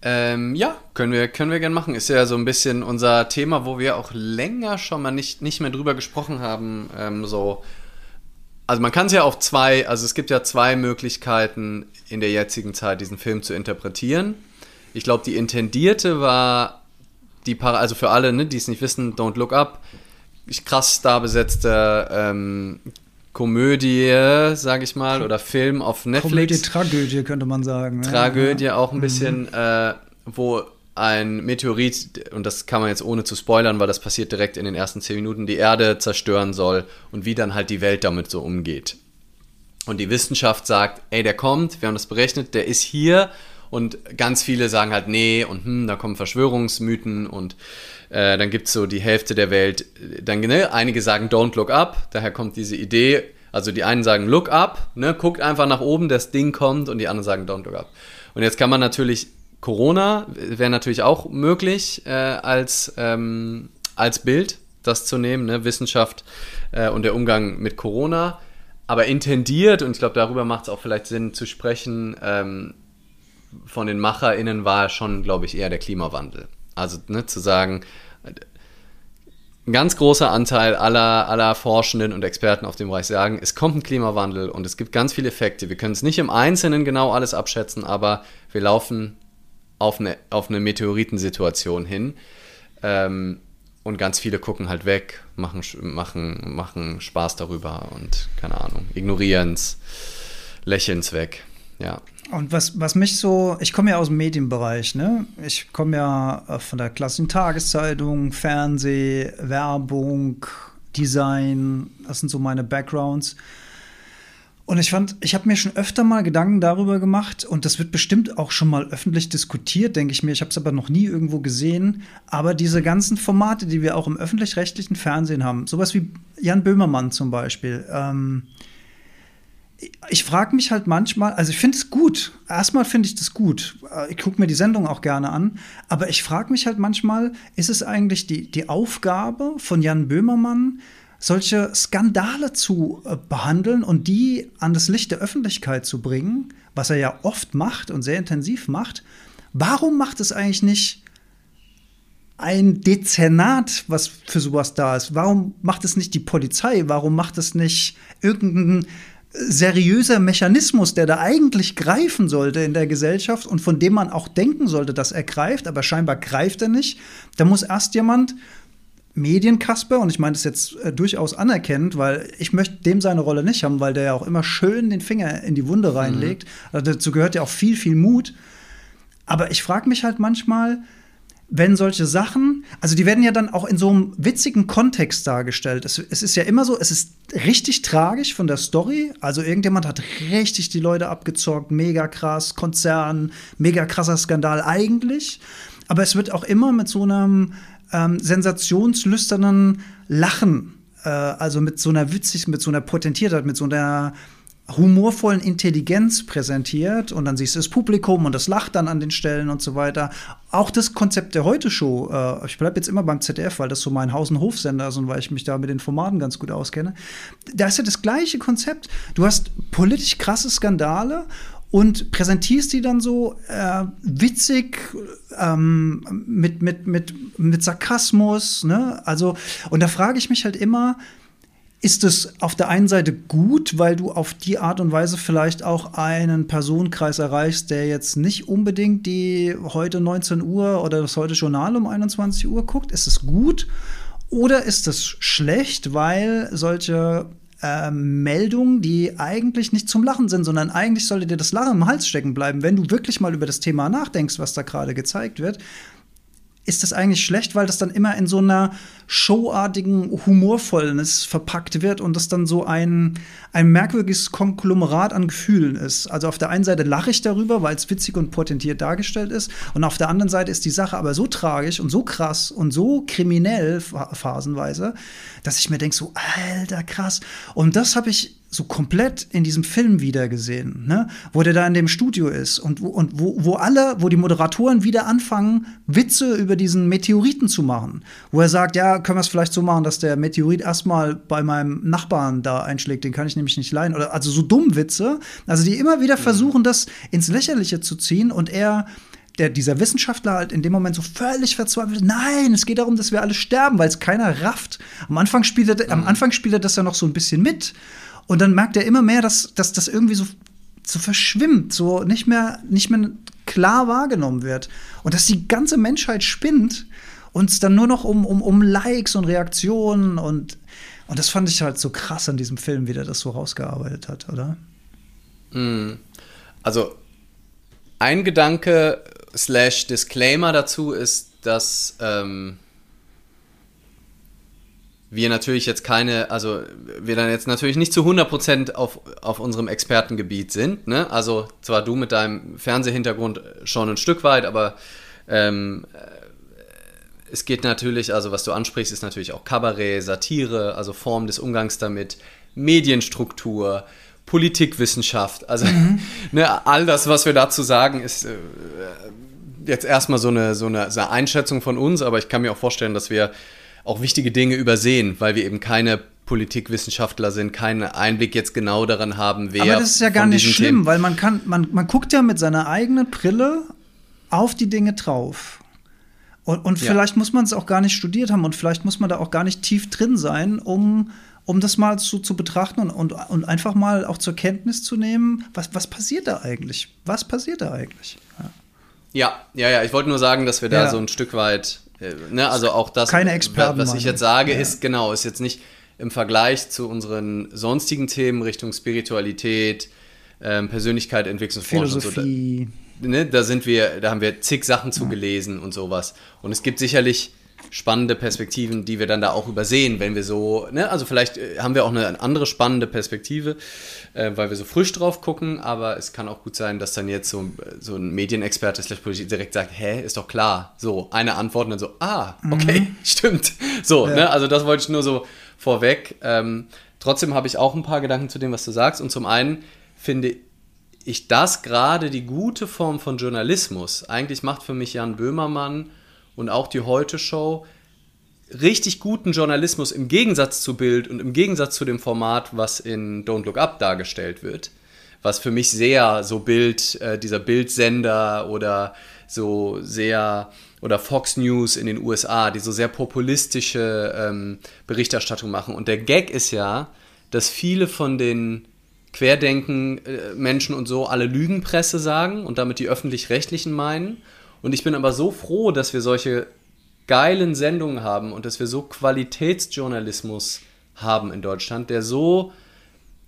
Ähm, ja, können wir, können wir gerne machen. Ist ja so ein bisschen unser Thema, wo wir auch länger schon mal nicht, nicht mehr drüber gesprochen haben. Ähm, so. Also man kann es ja auf zwei, also es gibt ja zwei Möglichkeiten in der jetzigen Zeit, diesen Film zu interpretieren. Ich glaube, die intendierte war die Para also für alle, ne, die es nicht wissen, Don't Look Up, krass star besetzte ähm, Komödie, sage ich mal, oder Film auf Netflix. Komödie, Tragödie könnte man sagen. ne? Tragödie auch Mhm. ein bisschen, äh, wo ein Meteorit, und das kann man jetzt ohne zu spoilern, weil das passiert direkt in den ersten zehn Minuten, die Erde zerstören soll und wie dann halt die Welt damit so umgeht. Und die Wissenschaft sagt, ey, der kommt, wir haben das berechnet, der ist hier. Und ganz viele sagen halt, nee, und hm, da kommen Verschwörungsmythen und äh, dann gibt es so die Hälfte der Welt. Dann, ne, einige sagen, don't look up, daher kommt diese Idee. Also die einen sagen, look up, ne, guckt einfach nach oben, das Ding kommt, und die anderen sagen, don't look up. Und jetzt kann man natürlich, Corona wäre natürlich auch möglich äh, als, ähm, als Bild, das zu nehmen, ne, Wissenschaft äh, und der Umgang mit Corona. Aber intendiert, und ich glaube, darüber macht es auch vielleicht Sinn zu sprechen, ähm, von den MacherInnen war schon, glaube ich, eher der Klimawandel. Also ne, zu sagen, ein ganz großer Anteil aller, aller Forschenden und Experten auf dem Bereich sagen, es kommt ein Klimawandel und es gibt ganz viele Effekte. Wir können es nicht im Einzelnen genau alles abschätzen, aber wir laufen auf eine, auf eine Meteoritensituation hin. Ähm, und ganz viele gucken halt weg, machen, machen, machen Spaß darüber und keine Ahnung, ignorieren es, lächeln es weg. Ja. Und was, was mich so, ich komme ja aus dem Medienbereich, ne? Ich komme ja äh, von der klassischen Tageszeitung, Fernseh, Werbung, Design, das sind so meine Backgrounds. Und ich fand, ich habe mir schon öfter mal Gedanken darüber gemacht und das wird bestimmt auch schon mal öffentlich diskutiert, denke ich mir. Ich habe es aber noch nie irgendwo gesehen. Aber diese ganzen Formate, die wir auch im öffentlich-rechtlichen Fernsehen haben, sowas wie Jan Böhmermann zum Beispiel, ähm, ich frage mich halt manchmal, also ich finde es gut. Erstmal finde ich das gut. Äh, Ich gucke mir die Sendung auch gerne an. Aber ich frage mich halt manchmal, ist es eigentlich die, die Aufgabe von Jan Böhmermann, solche Skandale zu äh, behandeln und die an das Licht der Öffentlichkeit zu bringen, was er ja oft macht und sehr intensiv macht? Warum macht es eigentlich nicht ein Dezernat, was für sowas da ist? Warum macht es nicht die Polizei? Warum macht es nicht irgendein seriöser Mechanismus, der da eigentlich greifen sollte in der Gesellschaft und von dem man auch denken sollte, dass er greift, aber scheinbar greift er nicht. Da muss erst jemand Medienkasper, und ich meine das jetzt äh, durchaus anerkennend, weil ich möchte dem seine Rolle nicht haben, weil der ja auch immer schön den Finger in die Wunde reinlegt. Also dazu gehört ja auch viel, viel Mut. Aber ich frage mich halt manchmal, wenn solche Sachen, also die werden ja dann auch in so einem witzigen Kontext dargestellt. Es, es ist ja immer so, es ist richtig tragisch von der Story. Also irgendjemand hat richtig die Leute abgezockt, mega krass, Konzern, mega krasser Skandal eigentlich. Aber es wird auch immer mit so einem ähm, sensationslüsternen Lachen, äh, also mit so einer witzig, mit so einer Potentiertheit, mit so einer humorvollen Intelligenz präsentiert und dann siehst du das Publikum und das lacht dann an den Stellen und so weiter. Auch das Konzept der Heute-Show, äh, ich bleibe jetzt immer beim ZDF, weil das so mein Haus- und Hofsender ist und weil ich mich da mit den Formaten ganz gut auskenne. Da ist ja das gleiche Konzept. Du hast politisch krasse Skandale und präsentierst die dann so äh, witzig ähm, mit, mit, mit, mit Sarkasmus. Ne? Also, und da frage ich mich halt immer, ist es auf der einen Seite gut, weil du auf die Art und Weise vielleicht auch einen Personenkreis erreichst, der jetzt nicht unbedingt die heute 19 Uhr oder das heute Journal um 21 Uhr guckt? Ist es gut? Oder ist es schlecht, weil solche äh, Meldungen, die eigentlich nicht zum Lachen sind, sondern eigentlich sollte dir das Lachen im Hals stecken bleiben, wenn du wirklich mal über das Thema nachdenkst, was da gerade gezeigt wird ist das eigentlich schlecht, weil das dann immer in so einer showartigen Humorvollness verpackt wird und das dann so ein, ein merkwürdiges Konglomerat an Gefühlen ist. Also auf der einen Seite lache ich darüber, weil es witzig und potentiert dargestellt ist und auf der anderen Seite ist die Sache aber so tragisch und so krass und so kriminell phasenweise, dass ich mir denke so, alter krass. Und das habe ich so komplett in diesem Film wieder gesehen, ne? wo der da in dem Studio ist und, wo, und wo, wo alle, wo die Moderatoren wieder anfangen, Witze über diesen Meteoriten zu machen. Wo er sagt, ja, können wir es vielleicht so machen, dass der Meteorit erstmal bei meinem Nachbarn da einschlägt, den kann ich nämlich nicht leihen. Oder also so dumm Witze, also die immer wieder versuchen, das ins Lächerliche zu ziehen und er der, dieser Wissenschaftler halt in dem Moment so völlig verzweifelt, nein, es geht darum, dass wir alle sterben, weil es keiner rafft. Am Anfang spielt er, mhm. am Anfang spielt er das ja noch so ein bisschen mit. Und dann merkt er immer mehr, dass, das irgendwie so, so verschwimmt, so nicht mehr, nicht mehr klar wahrgenommen wird. Und dass die ganze Menschheit spinnt und es dann nur noch um, um, um Likes und Reaktionen und, und das fand ich halt so krass an diesem Film, wie der das so rausgearbeitet hat, oder? Hm. Also ein Gedanke slash Disclaimer dazu ist, dass ähm, wir natürlich jetzt keine, also wir dann jetzt natürlich nicht zu 100% auf, auf unserem Expertengebiet sind. Ne? Also zwar du mit deinem Fernsehhintergrund schon ein Stück weit, aber ähm, äh, es geht natürlich, also was du ansprichst, ist natürlich auch Kabarett, Satire, also Form des Umgangs damit, Medienstruktur, Politikwissenschaft, also mhm. [laughs] ne, all das, was wir dazu sagen, ist äh, jetzt erstmal so eine, so, eine, so eine Einschätzung von uns, aber ich kann mir auch vorstellen, dass wir auch wichtige Dinge übersehen, weil wir eben keine Politikwissenschaftler sind, keinen Einblick jetzt genau daran haben, wer. Aber das ist ja gar nicht schlimm, Themen weil man kann, man, man guckt ja mit seiner eigenen Brille auf die Dinge drauf. Und, und ja. vielleicht muss man es auch gar nicht studiert haben und vielleicht muss man da auch gar nicht tief drin sein, um, um das mal zu, zu betrachten und, und, und einfach mal auch zur Kenntnis zu nehmen, was, was passiert da eigentlich? Was passiert da eigentlich? Ja, ja, ja, ja. ich wollte nur sagen, dass wir da ja. so ein Stück weit ne, also auch das, Keine Experten was ich jetzt sage, ja. ist genau, ist jetzt nicht im Vergleich zu unseren sonstigen Themen Richtung Spiritualität, ähm, Persönlichkeit, Entwicklungsforschung. Philosophie. So, da, ne, da sind wir, da haben wir zig Sachen zugelesen ja. und sowas. Und es gibt sicherlich spannende Perspektiven, die wir dann da auch übersehen, wenn wir so, ne, also vielleicht äh, haben wir auch eine andere spannende Perspektive, äh, weil wir so frisch drauf gucken, aber es kann auch gut sein, dass dann jetzt so, so ein Medienexperte direkt sagt, hä, ist doch klar, so, eine Antwort und dann so, ah, okay, mhm. [laughs] stimmt, so, ja. ne, also das wollte ich nur so vorweg. Ähm, trotzdem habe ich auch ein paar Gedanken zu dem, was du sagst und zum einen finde ich das gerade die gute Form von Journalismus. Eigentlich macht für mich Jan Böhmermann und auch die Heute-Show richtig guten Journalismus im Gegensatz zu Bild und im Gegensatz zu dem Format, was in Don't Look Up dargestellt wird. Was für mich sehr so Bild, äh, dieser Bildsender oder so sehr, oder Fox News in den USA, die so sehr populistische ähm, Berichterstattung machen. Und der Gag ist ja, dass viele von den Querdenken-Menschen äh, und so alle Lügenpresse sagen und damit die öffentlich-rechtlichen meinen und ich bin aber so froh, dass wir solche geilen Sendungen haben und dass wir so Qualitätsjournalismus haben in Deutschland, der so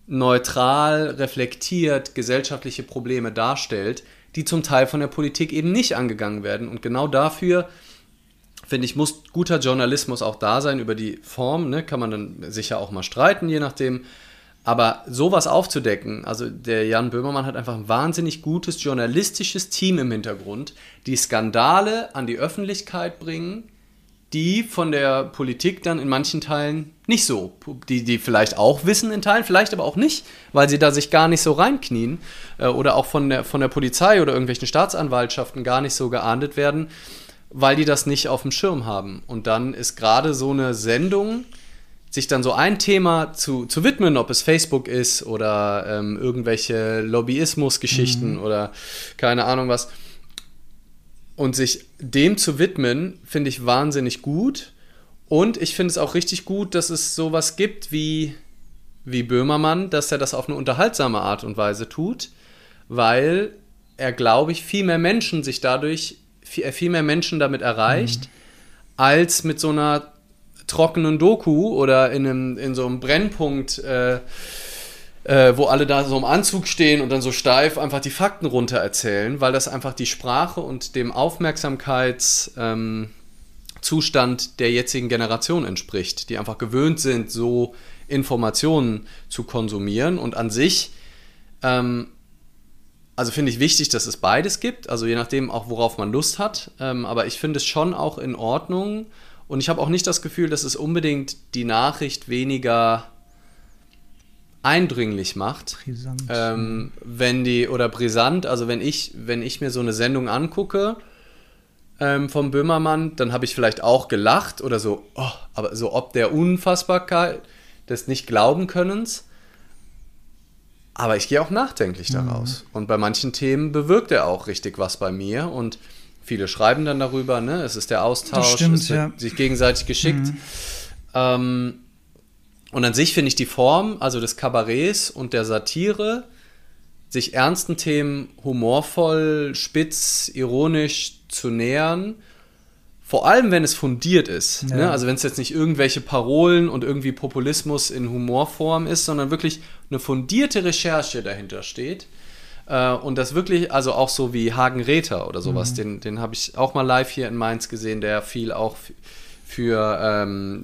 neutral reflektiert gesellschaftliche Probleme darstellt, die zum Teil von der Politik eben nicht angegangen werden. Und genau dafür, finde ich, muss guter Journalismus auch da sein. Über die Form ne, kann man dann sicher auch mal streiten, je nachdem. Aber sowas aufzudecken, also der Jan Böhmermann hat einfach ein wahnsinnig gutes journalistisches Team im Hintergrund, die Skandale an die Öffentlichkeit bringen, die von der Politik dann in manchen Teilen nicht so, die, die vielleicht auch wissen in Teilen, vielleicht aber auch nicht, weil sie da sich gar nicht so reinknien äh, oder auch von der, von der Polizei oder irgendwelchen Staatsanwaltschaften gar nicht so geahndet werden, weil die das nicht auf dem Schirm haben. Und dann ist gerade so eine Sendung, sich dann so ein Thema zu, zu widmen, ob es Facebook ist oder ähm, irgendwelche Lobbyismus-Geschichten mhm. oder keine Ahnung was. Und sich dem zu widmen, finde ich wahnsinnig gut. Und ich finde es auch richtig gut, dass es sowas gibt wie, wie Böhmermann, dass er das auf eine unterhaltsame Art und Weise tut, weil er, glaube ich, viel mehr Menschen sich dadurch, viel, viel mehr Menschen damit erreicht, mhm. als mit so einer trockenen Doku oder in, einem, in so einem Brennpunkt, äh, äh, wo alle da so im Anzug stehen und dann so steif einfach die Fakten runter erzählen, weil das einfach die Sprache und dem Aufmerksamkeitszustand ähm, der jetzigen Generation entspricht, die einfach gewöhnt sind, so Informationen zu konsumieren und an sich ähm, also finde ich wichtig, dass es beides gibt, also je nachdem auch, worauf man Lust hat. Ähm, aber ich finde es schon auch in Ordnung. Und ich habe auch nicht das Gefühl, dass es unbedingt die Nachricht weniger eindringlich macht. Brisant. Ähm, wenn die, oder brisant, also wenn ich, wenn ich mir so eine Sendung angucke ähm, vom Böhmermann, dann habe ich vielleicht auch gelacht oder so, oh, aber so ob der Unfassbarkeit des Nicht-Glauben-Könnens. Aber ich gehe auch nachdenklich mhm. daraus. Und bei manchen Themen bewirkt er auch richtig was bei mir. Und viele schreiben dann darüber, ne? Es ist der Austausch, stimmt, es wird ja. sich gegenseitig geschickt. Mhm. Ähm, und an sich finde ich die Form, also des Kabarets und der Satire, sich ernsten Themen humorvoll, spitz, ironisch zu nähern, vor allem wenn es fundiert ist. Ja. Ne? Also wenn es jetzt nicht irgendwelche Parolen und irgendwie Populismus in Humorform ist, sondern wirklich eine fundierte Recherche dahinter steht. Äh, und das wirklich, also auch so wie Hagen Räther oder sowas, mhm. den, den habe ich auch mal live hier in Mainz gesehen, der viel auch für ähm,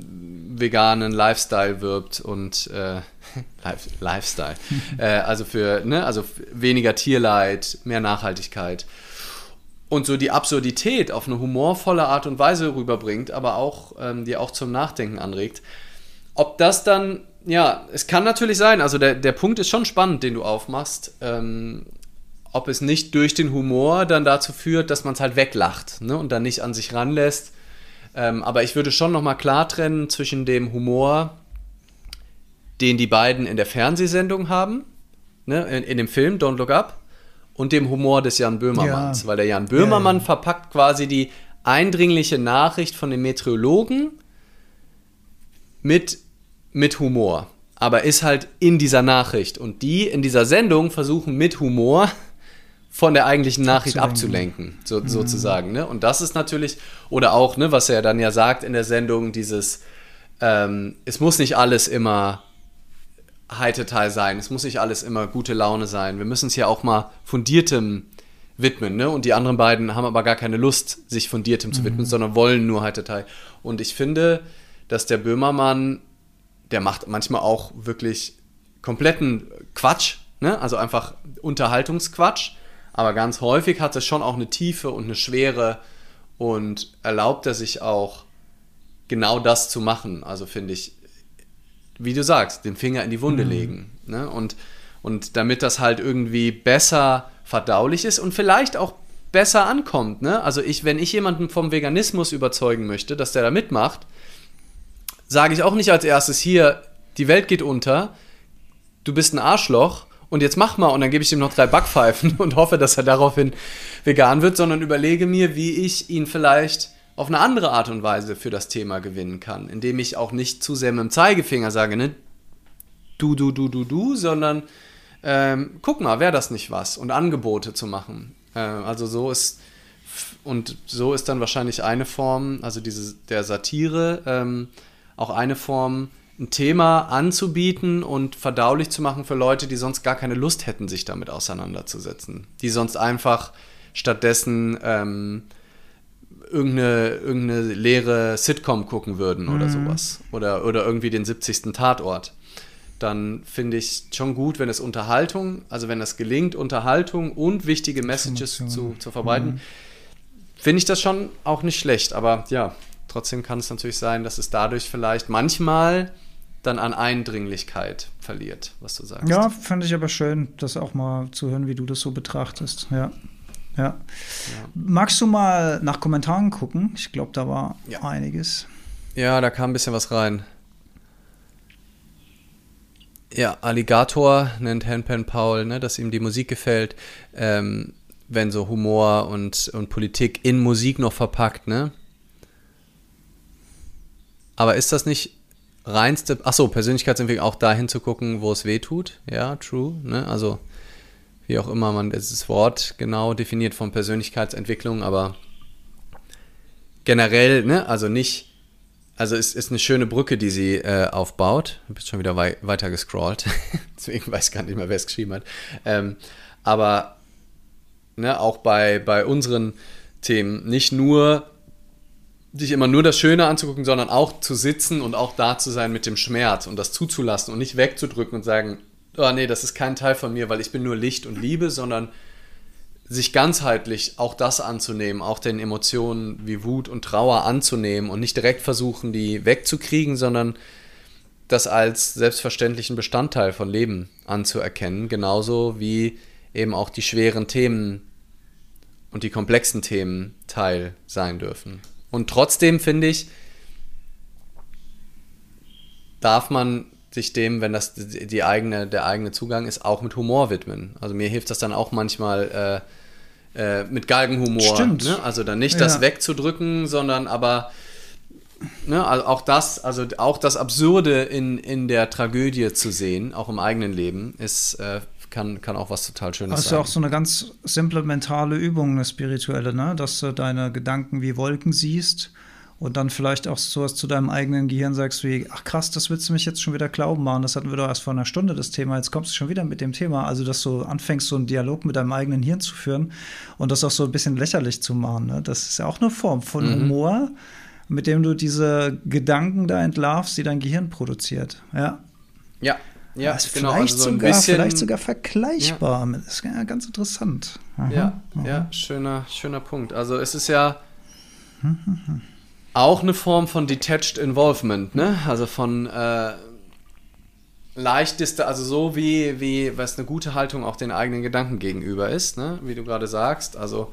veganen Lifestyle wirbt und äh, [laughs] Lifestyle. [laughs] äh, also für, ne, also weniger Tierleid, mehr Nachhaltigkeit und so die Absurdität auf eine humorvolle Art und Weise rüberbringt, aber auch ähm, die auch zum Nachdenken anregt. Ob das dann, ja, es kann natürlich sein, also der, der Punkt ist schon spannend, den du aufmachst, ähm, ob es nicht durch den Humor dann dazu führt, dass man es halt weglacht ne, und dann nicht an sich ranlässt. Ähm, aber ich würde schon nochmal klar trennen zwischen dem Humor, den die beiden in der Fernsehsendung haben, ne, in, in dem Film Don't Look Up, und dem Humor des Jan Böhmermanns. Ja. Weil der Jan Böhmermann ja, ja. verpackt quasi die eindringliche Nachricht von dem Meteorologen mit, mit Humor. Aber ist halt in dieser Nachricht. Und die in dieser Sendung versuchen mit Humor von der eigentlichen Nachricht abzulenken, so, mhm. sozusagen. Ne? Und das ist natürlich, oder auch, ne, was er dann ja sagt in der Sendung, dieses, ähm, es muss nicht alles immer Heiteteil sein. Es muss nicht alles immer gute Laune sein. Wir müssen es ja auch mal fundiertem widmen. Ne? Und die anderen beiden haben aber gar keine Lust, sich fundiertem zu widmen, mhm. sondern wollen nur Heiteteil. Und ich finde, dass der Böhmermann, der macht manchmal auch wirklich kompletten Quatsch, ne? also einfach Unterhaltungsquatsch. Aber ganz häufig hat es schon auch eine Tiefe und eine Schwere und erlaubt er sich auch genau das zu machen. Also finde ich, wie du sagst, den Finger in die Wunde mhm. legen. Ne? Und, und damit das halt irgendwie besser verdaulich ist und vielleicht auch besser ankommt. Ne? Also ich, wenn ich jemanden vom Veganismus überzeugen möchte, dass der da mitmacht, sage ich auch nicht als erstes hier, die Welt geht unter, du bist ein Arschloch und jetzt mach mal. Und dann gebe ich ihm noch drei Backpfeifen [laughs] und hoffe, dass er daraufhin vegan wird, sondern überlege mir, wie ich ihn vielleicht auf eine andere Art und Weise für das Thema gewinnen kann, indem ich auch nicht zu sehr mit dem Zeigefinger sage, ne, du, du, du, du, du, sondern ähm, guck mal, wäre das nicht was? Und Angebote zu machen. Äh, also so ist und so ist dann wahrscheinlich eine Form, also diese der Satire, ähm, auch eine Form, ein Thema anzubieten und verdaulich zu machen für Leute, die sonst gar keine Lust hätten, sich damit auseinanderzusetzen, die sonst einfach stattdessen ähm, irgendeine, irgendeine leere Sitcom gucken würden oder mhm. sowas. Oder, oder irgendwie den 70. Tatort. Dann finde ich schon gut, wenn es Unterhaltung, also wenn es gelingt, Unterhaltung und wichtige Messages zu, zu verbreiten, mhm. finde ich das schon auch nicht schlecht. Aber ja, trotzdem kann es natürlich sein, dass es dadurch vielleicht manchmal dann an Eindringlichkeit verliert, was du sagst. Ja, fand ich aber schön, das auch mal zu hören, wie du das so betrachtest. Ja. Ja. ja. Magst du mal nach Kommentaren gucken? Ich glaube, da war ja. einiges. Ja, da kam ein bisschen was rein. Ja, Alligator nennt Handpan Paul, ne, dass ihm die Musik gefällt, ähm, wenn so Humor und, und Politik in Musik noch verpackt, ne? Aber ist das nicht reinste, achso, Persönlichkeitsentwicklung auch dahin zu gucken, wo es weh tut? Ja, true, ne? Also wie auch immer man dieses Wort genau definiert von Persönlichkeitsentwicklung, aber generell, ne, also nicht also es ist eine schöne Brücke, die sie äh, aufbaut. Du bist schon wieder wei weiter gescrollt. [laughs] Deswegen weiß ich gar nicht mehr, wer es geschrieben hat. Ähm, aber ne, auch bei, bei unseren Themen nicht nur sich immer nur das Schöne anzugucken, sondern auch zu sitzen und auch da zu sein mit dem Schmerz und das zuzulassen und nicht wegzudrücken und sagen, oh nee, das ist kein Teil von mir, weil ich bin nur Licht und Liebe, sondern sich ganzheitlich auch das anzunehmen, auch den Emotionen wie Wut und Trauer anzunehmen und nicht direkt versuchen, die wegzukriegen, sondern das als selbstverständlichen Bestandteil von Leben anzuerkennen, genauso wie eben auch die schweren Themen und die komplexen Themen Teil sein dürfen. Und trotzdem finde ich, darf man sich dem, wenn das die eigene, der eigene Zugang ist, auch mit Humor widmen. Also mir hilft das dann auch manchmal äh, äh, mit Galgenhumor. Stimmt. Ne? Also dann nicht das wegzudrücken, sondern aber ne, also auch das, also auch das Absurde in, in der Tragödie zu sehen, auch im eigenen Leben, ist, äh, kann, kann auch was total Schönes also sein. Also auch so eine ganz simple mentale Übung, eine spirituelle, ne? dass du deine Gedanken wie Wolken siehst und dann vielleicht auch sowas zu deinem eigenen Gehirn sagst wie, ach krass, das willst du mich jetzt schon wieder glauben machen, das hatten wir doch erst vor einer Stunde das Thema, jetzt kommst du schon wieder mit dem Thema, also dass du anfängst, so einen Dialog mit deinem eigenen Hirn zu führen und das auch so ein bisschen lächerlich zu machen, ne? das ist ja auch eine Form von mhm. Humor, mit dem du diese Gedanken da entlarvst, die dein Gehirn produziert, ja. Ja, ja, ist genau, vielleicht, also so sogar, bisschen, vielleicht sogar vergleichbar. Ja. Das ist ja ganz interessant. Aha, ja, aha. ja, schöner, schöner Punkt. Also es ist ja auch eine Form von Detached Involvement, ne? Also von äh, leichteste, also so wie, wie was eine gute Haltung auch den eigenen Gedanken gegenüber ist, ne? Wie du gerade sagst. Also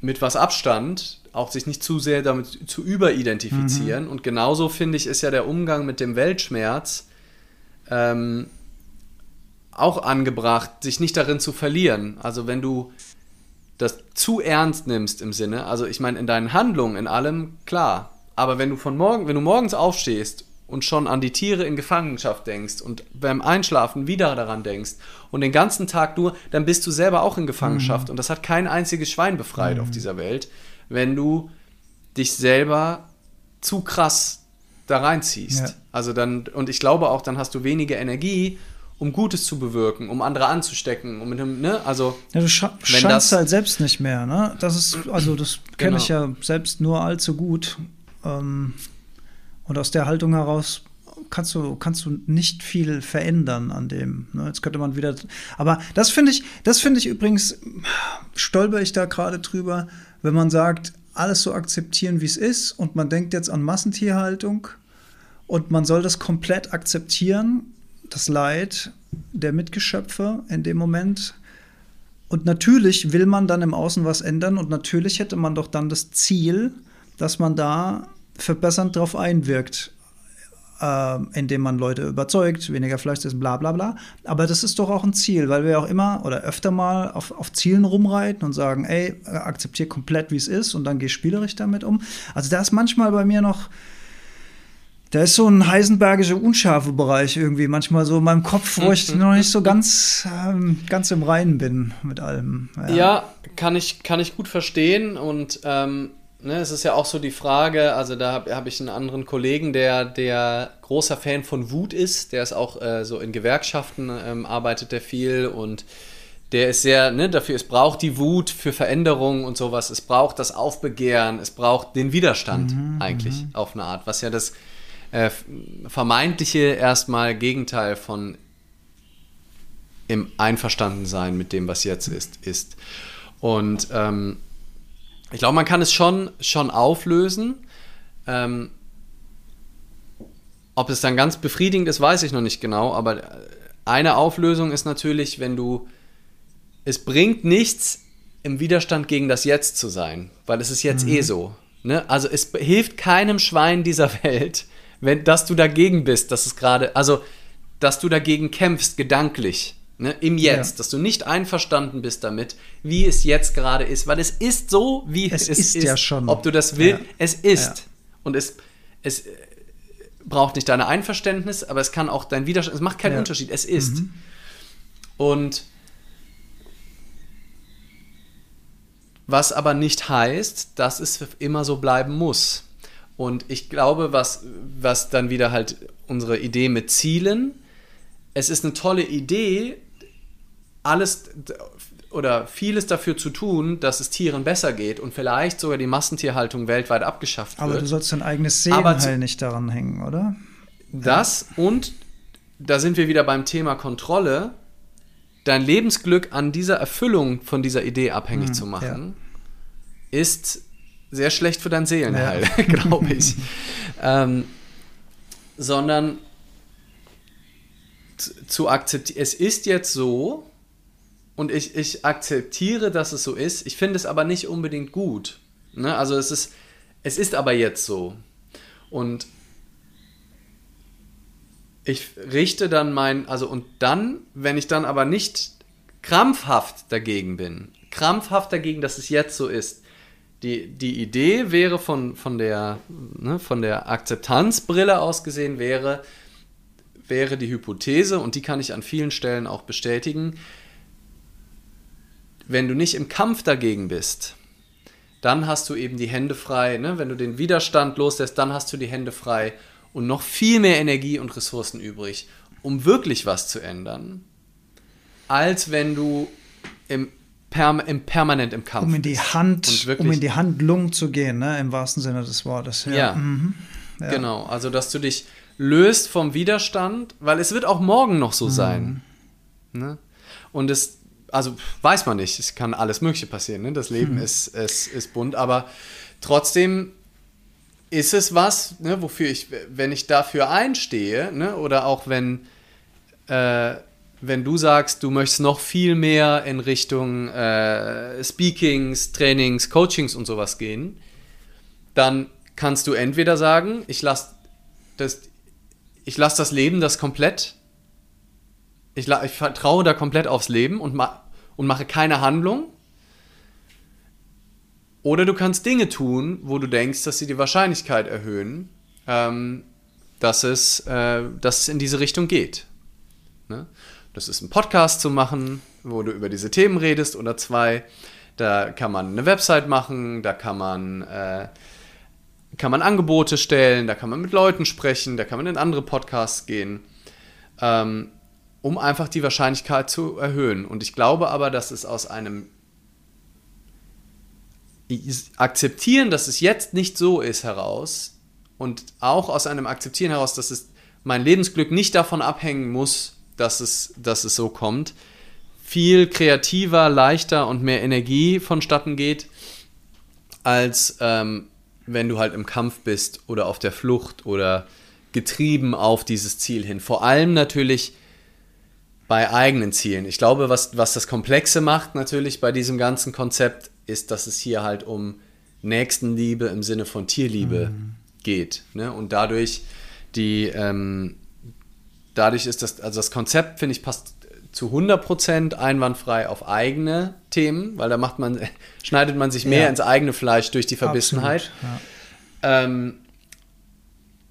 mit was Abstand, auch sich nicht zu sehr damit zu überidentifizieren. Mhm. Und genauso finde ich, ist ja der Umgang mit dem Weltschmerz ähm, auch angebracht, sich nicht darin zu verlieren. Also wenn du das zu ernst nimmst im Sinne, also ich meine in deinen Handlungen, in allem, klar. Aber wenn du von morgen, wenn du morgens aufstehst und schon an die Tiere in Gefangenschaft denkst und beim Einschlafen wieder daran denkst und den ganzen Tag nur, dann bist du selber auch in Gefangenschaft mhm. und das hat kein einziges Schwein befreit mhm. auf dieser Welt, wenn du dich selber zu krass da reinziehst. Ja. Also dann, und ich glaube auch, dann hast du weniger Energie, um Gutes zu bewirken, um andere anzustecken, um mit dem, ne, also. Ja, du scha scheinst halt selbst nicht mehr, ne? Das ist, also das kenne genau. ich ja selbst nur allzu gut. Ähm, und aus der Haltung heraus kannst du, kannst du nicht viel verändern an dem. Ne? Jetzt könnte man wieder. Aber das finde ich, das finde ich übrigens, stolper ich da gerade drüber, wenn man sagt, alles so akzeptieren, wie es ist, und man denkt jetzt an Massentierhaltung und man soll das komplett akzeptieren, das Leid der Mitgeschöpfe in dem Moment. Und natürlich will man dann im Außen was ändern und natürlich hätte man doch dann das Ziel, dass man da verbessernd drauf einwirkt äh, indem man Leute überzeugt, weniger Fleisch essen, bla bla bla. Aber das ist doch auch ein Ziel, weil wir auch immer oder öfter mal auf, auf Zielen rumreiten und sagen, ey, akzeptiere komplett, wie es ist und dann geh spielerisch damit um. Also da ist manchmal bei mir noch da ist so ein heisenbergischer unscharfe Bereich irgendwie manchmal so in meinem Kopf, wo ich noch nicht so ganz, ähm, ganz im Reinen bin mit allem. Ja, ja kann, ich, kann ich gut verstehen und ähm, ne, es ist ja auch so die Frage, also da habe hab ich einen anderen Kollegen, der, der großer Fan von Wut ist, der ist auch äh, so in Gewerkschaften, ähm, arbeitet der viel und der ist sehr, ne, dafür, es braucht die Wut für Veränderung und sowas, es braucht das Aufbegehren, es braucht den Widerstand mhm, eigentlich mhm. auf eine Art, was ja das äh, vermeintliche erstmal Gegenteil von im Einverstandensein mit dem, was jetzt ist, ist. Und ähm, ich glaube, man kann es schon, schon auflösen. Ähm, ob es dann ganz befriedigend ist, weiß ich noch nicht genau, aber eine Auflösung ist natürlich, wenn du, es bringt nichts, im Widerstand gegen das Jetzt zu sein, weil es ist jetzt eh mhm. eh so. Ne? Also es hilft keinem Schwein dieser [laughs] Welt, wenn, dass du dagegen bist, dass es gerade, also dass du dagegen kämpfst, gedanklich. Ne, Im Jetzt, ja. dass du nicht einverstanden bist damit, wie es jetzt gerade ist, weil es ist so, wie es, es ist, ist, ja schon. Ob du das willst, ja. es ist. Ja. Und es, es äh, braucht nicht deine Einverständnis, aber es kann auch dein Widerstand, es macht keinen Unterschied, es ist. Mhm. Und was aber nicht heißt, dass es immer so bleiben muss. Und ich glaube, was, was dann wieder halt unsere Idee mit Zielen, es ist eine tolle Idee, alles oder vieles dafür zu tun, dass es Tieren besser geht und vielleicht sogar die Massentierhaltung weltweit abgeschafft Aber wird. du sollst dein eigenes Aber Seelenheil nicht daran hängen, oder? Das und da sind wir wieder beim Thema Kontrolle, dein Lebensglück an dieser Erfüllung von dieser Idee abhängig Hm, zu machen, ist sehr schlecht für dein Seelenheil, [laughs] [laughs] glaube ich. ähm, sondern zu akzeptieren, es ist jetzt so und ich, ich akzeptiere, dass es so ist. Ich finde es aber nicht unbedingt gut. Ne? Also es ist, es ist aber jetzt so. Und ich richte dann mein, also und dann, wenn ich dann aber nicht krampfhaft dagegen bin, krampfhaft dagegen, dass es jetzt so ist, die, die Idee wäre von, von, der, ne, von der Akzeptanzbrille aus gesehen, wäre, wäre die Hypothese, und die kann ich an vielen Stellen auch bestätigen, wenn du nicht im Kampf dagegen bist, dann hast du eben die Hände frei. Ne? Wenn du den Widerstand loslässt, dann hast du die Hände frei und noch viel mehr Energie und Ressourcen übrig, um wirklich was zu ändern, als wenn du im, perm im permanent im Kampf Um in die. Hand, um in die Handlung zu gehen, ne? im wahrsten Sinne des Wortes. Ja. Mhm. Ja. Genau, also dass du dich löst vom Widerstand, weil es wird auch morgen noch Mhm. so sein. Ne? Und es, also weiß man nicht, es kann alles Mögliche passieren. Ne? Das Leben Mhm. ist, ist, ist bunt, aber trotzdem ist es was, ne, wofür ich, wenn ich dafür einstehe, ne, oder auch wenn, äh, wenn du sagst, du möchtest noch viel mehr in Richtung äh, Speakings, Trainings, Coachings und sowas gehen, dann kannst du entweder sagen, ich lasse das, ich lass das Leben das komplett, ich, ich vertraue da komplett aufs Leben und, ma und mache keine Handlung. Oder du kannst Dinge tun, wo du denkst, dass sie die Wahrscheinlichkeit erhöhen, ähm, dass, es, äh, dass es in diese Richtung geht. Ne? Das ist ein Podcast zu machen, wo du über diese Themen redest oder zwei. Da kann man eine Website machen, da kann man, äh, kann man Angebote stellen, da kann man mit Leuten sprechen, da kann man in andere Podcasts gehen, ähm, um einfach die Wahrscheinlichkeit zu erhöhen. Und ich glaube aber, dass es aus einem Akzeptieren, dass es jetzt nicht so ist, heraus und auch aus einem Akzeptieren heraus, dass es mein Lebensglück nicht davon abhängen muss, dass es, dass es so kommt, viel kreativer, leichter und mehr Energie vonstatten geht, als ähm, wenn du halt im Kampf bist oder auf der Flucht oder getrieben auf dieses Ziel hin. Vor allem natürlich bei eigenen Zielen. Ich glaube, was, was das Komplexe macht natürlich bei diesem ganzen Konzept, ist, dass es hier halt um Nächstenliebe im Sinne von Tierliebe geht. Ne? Und dadurch die, ähm, dadurch ist das, also das Konzept, finde ich, passt zu 100% einwandfrei auf eigene Themen, weil da macht man, [laughs] schneidet man sich mehr Ja. ins eigene Fleisch durch die Verbissenheit. Absolut, ja. Ähm,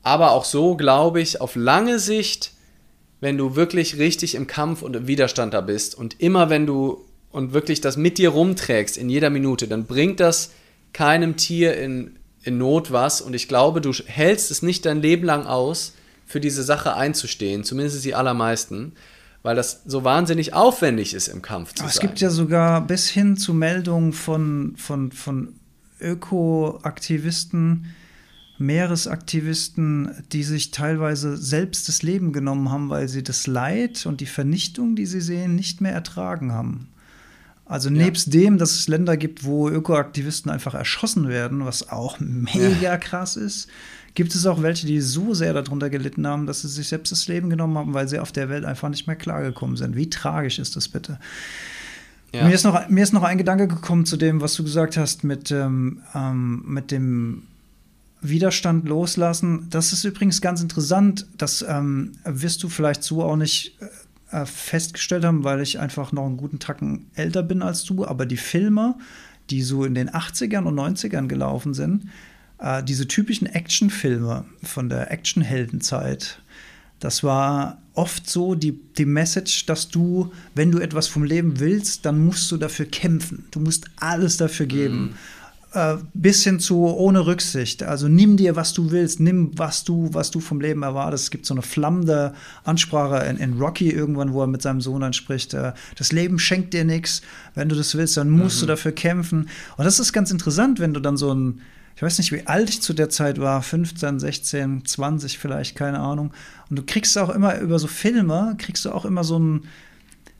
aber auch so glaube ich, auf lange Sicht, wenn du wirklich richtig im Kampf und im Widerstand da bist und immer wenn du und wirklich das mit dir rumträgst in jeder Minute, dann bringt das keinem Tier in, in Not was. Und ich glaube, du hältst es nicht dein Leben lang aus, für diese Sache einzustehen, zumindest die allermeisten, weil das so wahnsinnig aufwendig ist, im Kampf zu es sein. gibt ja sogar bis hin zu Meldungen von, von, von Ökoaktivisten, Meeresaktivisten, die sich teilweise selbst das Leben genommen haben, weil sie das Leid und die Vernichtung, die sie sehen, nicht mehr ertragen haben. Also nebst dem, dass es Länder gibt, wo Ökoaktivisten einfach erschossen werden, was auch mega krass ist, gibt es auch welche, die so sehr darunter gelitten haben, dass sie sich selbst das Leben genommen haben, weil sie auf der Welt einfach nicht mehr klargekommen sind. Wie tragisch ist das bitte? Ja. Mir, ist noch, mir ist noch ein Gedanke gekommen zu dem, was du gesagt hast mit, ähm, ähm, mit dem Widerstand loslassen. Das ist übrigens ganz interessant. Das ähm, wirst du vielleicht so auch nicht äh, festgestellt haben, weil ich einfach noch einen guten Tacken älter bin als du. Aber die Filme, die so in den 80ern und 90ern gelaufen sind, äh, diese typischen Actionfilme von der Actionheldenzeit, das war oft so die, die Message, dass du, wenn du etwas vom Leben willst, dann musst du dafür kämpfen. Du musst alles dafür geben. Äh, bis hin zu ohne Rücksicht. Also nimm dir, was du willst, nimm, was du, was du vom Leben erwartest. Es gibt so eine flammende Ansprache in, in Rocky irgendwann, wo er mit seinem Sohn dann spricht, äh, das Leben schenkt dir nichts, wenn du das willst, dann musst mhm. du dafür kämpfen. Und das ist ganz interessant, wenn du dann so ein ich weiß nicht, wie alt ich zu der Zeit war, 15, 16, 20 vielleicht, keine Ahnung. Und du kriegst auch immer über so Filme, kriegst du auch immer so ein,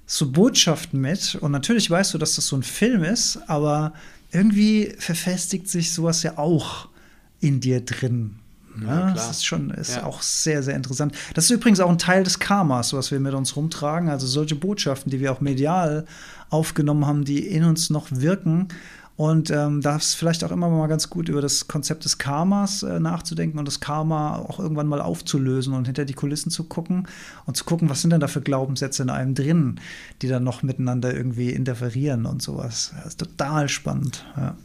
so Botschaften mit. Und natürlich weißt du, dass das so ein Film ist, aber irgendwie verfestigt sich sowas ja auch in dir drin. Ja, ja, das ist schon ist ja. auch sehr, sehr interessant. Das ist übrigens auch ein Teil des Karmas, was wir mit uns rumtragen. Also solche Botschaften, die wir auch medial aufgenommen haben, die in uns noch wirken und ähm, da ist vielleicht auch immer mal ganz gut über das Konzept des Karmas äh, nachzudenken und das Karma auch irgendwann mal aufzulösen und hinter die Kulissen zu gucken und zu gucken, was sind denn da für Glaubenssätze in einem drin, die dann noch miteinander irgendwie interferieren und sowas. Das ist total spannend. Ja.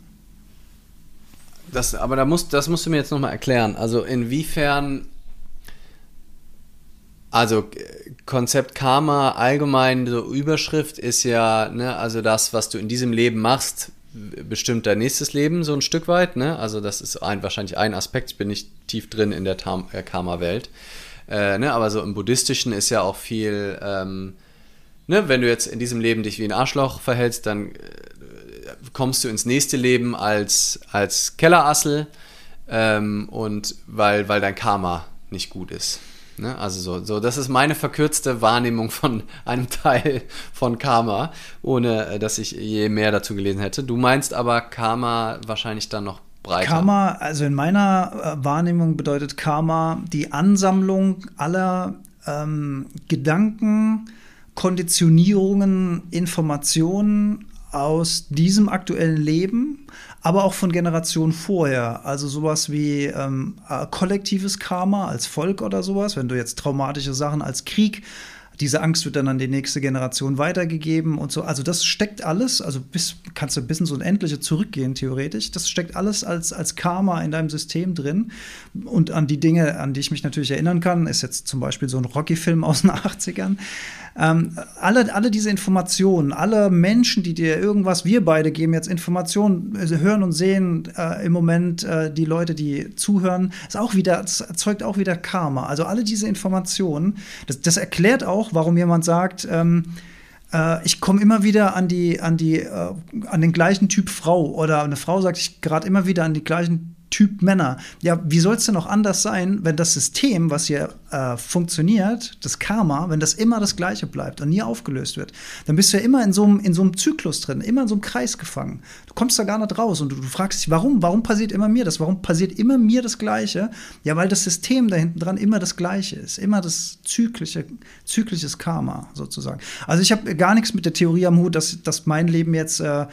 Das, aber da musst, das musst du mir jetzt nochmal erklären. Also inwiefern also Konzept Karma allgemein, so Überschrift ist ja, ne, also das, was du in diesem Leben machst, bestimmt dein nächstes Leben so ein Stück weit. Ne? Also das ist ein, wahrscheinlich ein Aspekt. Ich bin nicht tief drin in der äh, Karma-Welt. Äh, ne? Aber so im Buddhistischen ist ja auch viel, ähm, ne? wenn du jetzt in diesem Leben dich wie ein Arschloch verhältst, dann äh, kommst du ins nächste Leben als, als Kellerassel ähm, und weil, weil dein Karma nicht gut ist. Ne? Also so, so, das ist meine verkürzte Wahrnehmung von einem Teil von Karma, ohne äh, dass ich je mehr dazu gelesen hätte. Du meinst aber Karma wahrscheinlich dann noch breiter. Karma, also in meiner äh, Wahrnehmung bedeutet Karma die Ansammlung aller ähm, Gedanken, Konditionierungen, Informationen aus diesem aktuellen Leben, aber auch von Generationen vorher. Also sowas wie ähm, äh, kollektives Karma als Volk oder sowas, wenn du jetzt traumatische Sachen als Krieg diese Angst wird dann an die nächste Generation weitergegeben und so. Also das steckt alles, also bis, kannst du bis ins Unendliche zurückgehen, theoretisch. Das steckt alles als, als Karma in deinem System drin. Und an die Dinge, an die ich mich natürlich erinnern kann, ist jetzt zum Beispiel so ein Rocky-Film aus den [laughs] 80ern. Ähm, alle, alle diese Informationen, alle Menschen, die dir irgendwas, wir beide geben jetzt Informationen, also hören und sehen äh, im Moment äh, die Leute, die zuhören, ist auch wieder, das erzeugt auch wieder Karma. Also alle diese Informationen, das, das erklärt auch, warum jemand sagt, ähm, äh, ich komme immer wieder an die, an die, äh, an den gleichen Typ Frau oder eine Frau sagt, ich gerade immer wieder an die gleichen Typ Männer. Ja, wie soll es denn auch anders sein, wenn das System, was hier äh, funktioniert, das Karma, wenn das immer das Gleiche bleibt und nie aufgelöst wird? Dann bist du ja immer in so einem, in so einem Zyklus drin, immer in so einem Kreis gefangen. Du kommst da gar nicht raus und du, du fragst dich, warum? Warum passiert immer mir das? Warum passiert immer mir das Gleiche? Ja, weil das System da hinten dran immer das Gleiche ist, immer das zyklische, zyklisches Karma sozusagen. Also ich habe gar nichts mit der Theorie am Hut, dass, dass mein Leben jetzt äh,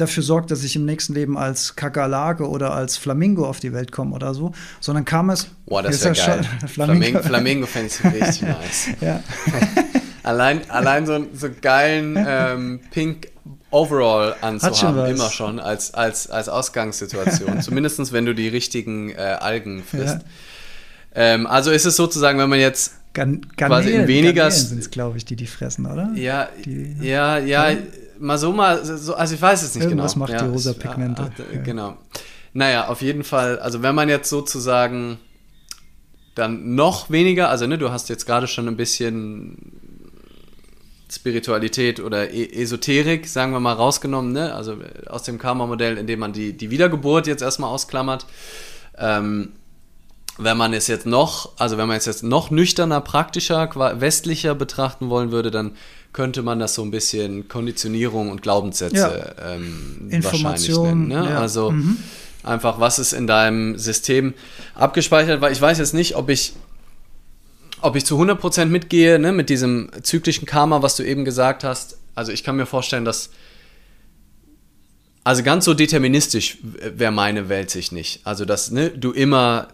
dafür sorgt, dass ich im nächsten Leben als Kakerlake oder als Flamingo auf die Welt komme oder so, sondern kam es. Boah, das wäre geil. [laughs] Flamingo, Flamingo fände ich richtig [laughs] nice. ja. [laughs] allein, allein so, so geilen ähm, Pink Overall anzuhaben, immer schon als, als, als Ausgangssituation. [laughs] Zumindest wenn du die richtigen äh, Algen frisst. Ja. Ähm, also ist es sozusagen, wenn man jetzt Gan quasi in weniger sind es, glaube ich, die die fressen, oder? Ja, die, ja, ja, ja, mal so mal, so, also ich weiß es nicht Irgendwas genau. macht ja, die rosa Pigmente. Ja, genau. Naja, auf jeden Fall, also wenn man jetzt sozusagen dann noch weniger, also ne, du hast jetzt gerade schon ein bisschen Spiritualität oder e Esoterik, sagen wir mal, rausgenommen, ne? also aus dem Karma-Modell, indem man die, die Wiedergeburt jetzt erstmal ausklammert. Ähm, wenn man es jetzt noch, also wenn man es jetzt noch nüchterner, praktischer, westlicher betrachten wollen würde, dann könnte man das so ein bisschen Konditionierung und Glaubenssätze ja. ähm, Information, nennen. Ne? Ja. Also mhm. Einfach, was ist in deinem System abgespeichert, weil ich weiß jetzt nicht, ob ich ob ich zu 100% mitgehe, ne, mit diesem zyklischen Karma, was du eben gesagt hast. Also ich kann mir vorstellen, dass also ganz so deterministisch wäre meine Welt sich nicht. Also dass ne, du immer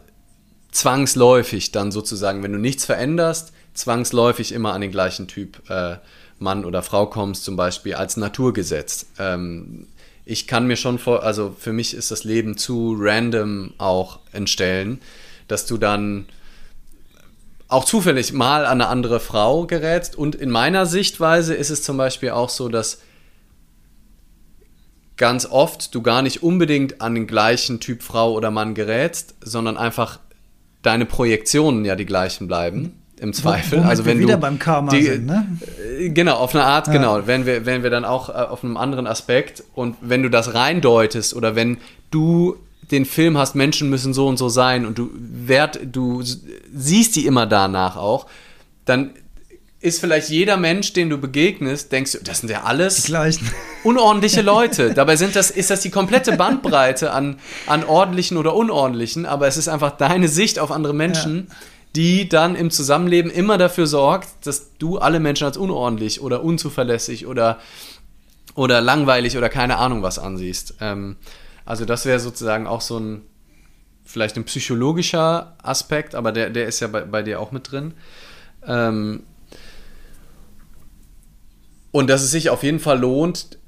zwangsläufig dann sozusagen, wenn du nichts veränderst, zwangsläufig immer an den gleichen Typ äh, Mann oder Frau kommst, zum Beispiel als Naturgesetz. Ähm, ich kann mir schon vor, also für mich ist das Leben zu random auch entstellen, dass du dann auch zufällig mal an eine andere Frau gerätst. Und in meiner Sichtweise ist es zum Beispiel auch so, dass ganz oft du gar nicht unbedingt an den gleichen Typ Frau oder Mann gerätst, sondern einfach deine Projektionen ja die gleichen bleiben. Im Zweifel. Womit also wir wenn wieder du beim Karma die, sind, ne? äh, Genau, auf eine Art, genau. Wenn wir, wenn wir dann auch äh, auf einem anderen Aspekt und wenn du das reindeutest oder wenn du den Film hast, Menschen müssen so und so sein und du wert, du siehst die immer danach auch, dann ist vielleicht jeder Mensch, den du begegnest, denkst du, das sind ja alles unordentliche [laughs] Leute. Dabei sind das, ist das die komplette Bandbreite an, an ordentlichen oder unordentlichen, aber es ist einfach deine Sicht auf andere Menschen, die dann im Zusammenleben immer dafür sorgt, dass du alle Menschen als unordentlich oder unzuverlässig oder, oder langweilig oder keine Ahnung was ansiehst. Ähm, also das wäre sozusagen auch so ein, vielleicht ein psychologischer Aspekt, aber der, der ist ja bei, bei dir auch mit drin. Ähm, und dass es sich auf jeden Fall lohnt,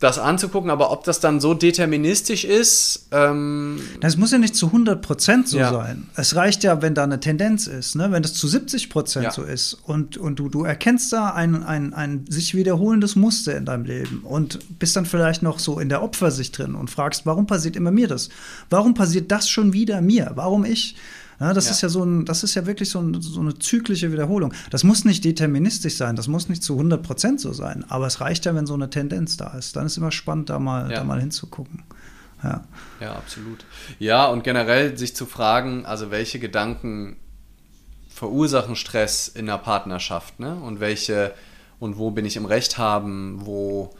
das anzugucken, aber ob das dann so deterministisch ist, ähm, Das muss ja nicht zu 100% so Ja. sein. Es reicht ja, wenn da eine Tendenz ist, ne? wenn das zu 70% Ja. so ist und, und du, du erkennst da ein, ein, ein sich wiederholendes Muster in deinem Leben und bist dann vielleicht noch so in der Opfersicht drin und fragst, warum passiert immer mir das? Warum passiert das schon wieder mir? Warum ich? Ja, das Ja. ist ja so ein, das ist ja wirklich so, ein, so eine zyklische Wiederholung. Das muss nicht deterministisch sein, das muss nicht zu 100% so sein, aber es reicht ja, wenn so eine Tendenz da ist. Dann ist immer spannend, da mal, Ja. da mal hinzugucken. Ja. Ja, absolut. Ja, und generell sich zu fragen, also welche Gedanken verursachen Stress in der Partnerschaft, ne? Und welche und wo bin ich im Recht haben, wo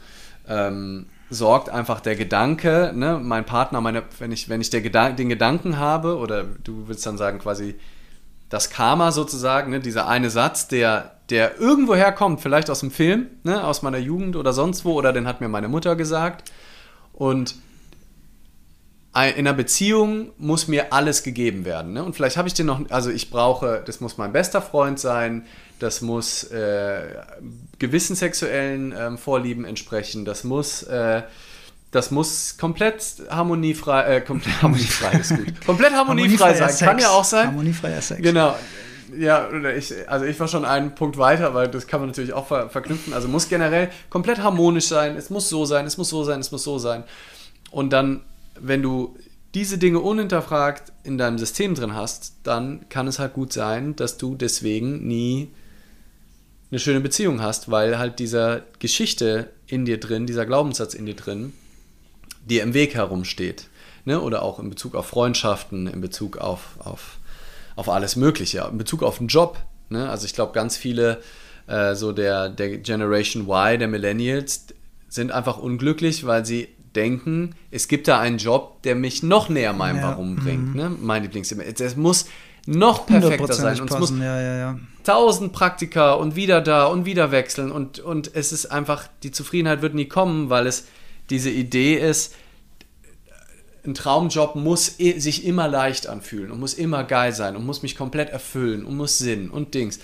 ähm, sorgt einfach der Gedanke, ne? Mein Partner, meine, wenn ich, wenn ich Gedan den Gedanken habe, oder du willst dann sagen, quasi das Karma sozusagen, ne? dieser eine Satz, der, der irgendwo herkommt, vielleicht aus dem Film, ne? aus meiner Jugend oder sonst wo, oder den hat mir meine Mutter gesagt. Und in einer Beziehung muss mir alles gegeben werden. Ne? Und vielleicht habe ich den noch, also ich brauche, das muss mein bester Freund sein, das muss äh, gewissen sexuellen ähm, Vorlieben entsprechen, das muss, äh, das muss komplett harmoniefrei, äh, komplett [laughs] harmoniefrei ist gut. Komplett harmoniefrei sein, Harmoniefreier kann ja Sex. auch sein. Harmoniefreier Sex. Genau. Ja, oder ich, also ich war schon einen Punkt weiter, weil das kann man natürlich auch ver verknüpfen. Also muss generell komplett harmonisch sein, es muss so sein, es muss so sein, es muss so sein. Und dann, wenn du diese Dinge unhinterfragt in deinem System drin hast, dann kann es halt gut sein, dass du deswegen nie eine schöne Beziehung hast, weil halt dieser Geschichte in dir drin, dieser Glaubenssatz in dir drin, dir im Weg herumsteht. Ne? Oder auch in Bezug auf Freundschaften, in Bezug auf, auf, auf alles Mögliche, in Bezug auf den Job. Ne? Also ich glaube, ganz viele äh, so der, der Generation Y, der Millennials, sind einfach unglücklich, weil sie denken, es gibt da einen Job, der mich noch näher meinem Ja, Warum bringt. Ne? Mein Lieblings. Es muss noch perfekter sein. Und es muss ja, ja, ja. tausend Praktika und wieder da und wieder wechseln und, und es ist einfach, die Zufriedenheit wird nie kommen, weil es diese Idee ist, ein Traumjob muss sich immer leicht anfühlen und muss immer geil sein und muss mich komplett erfüllen und muss Sinn und Dings.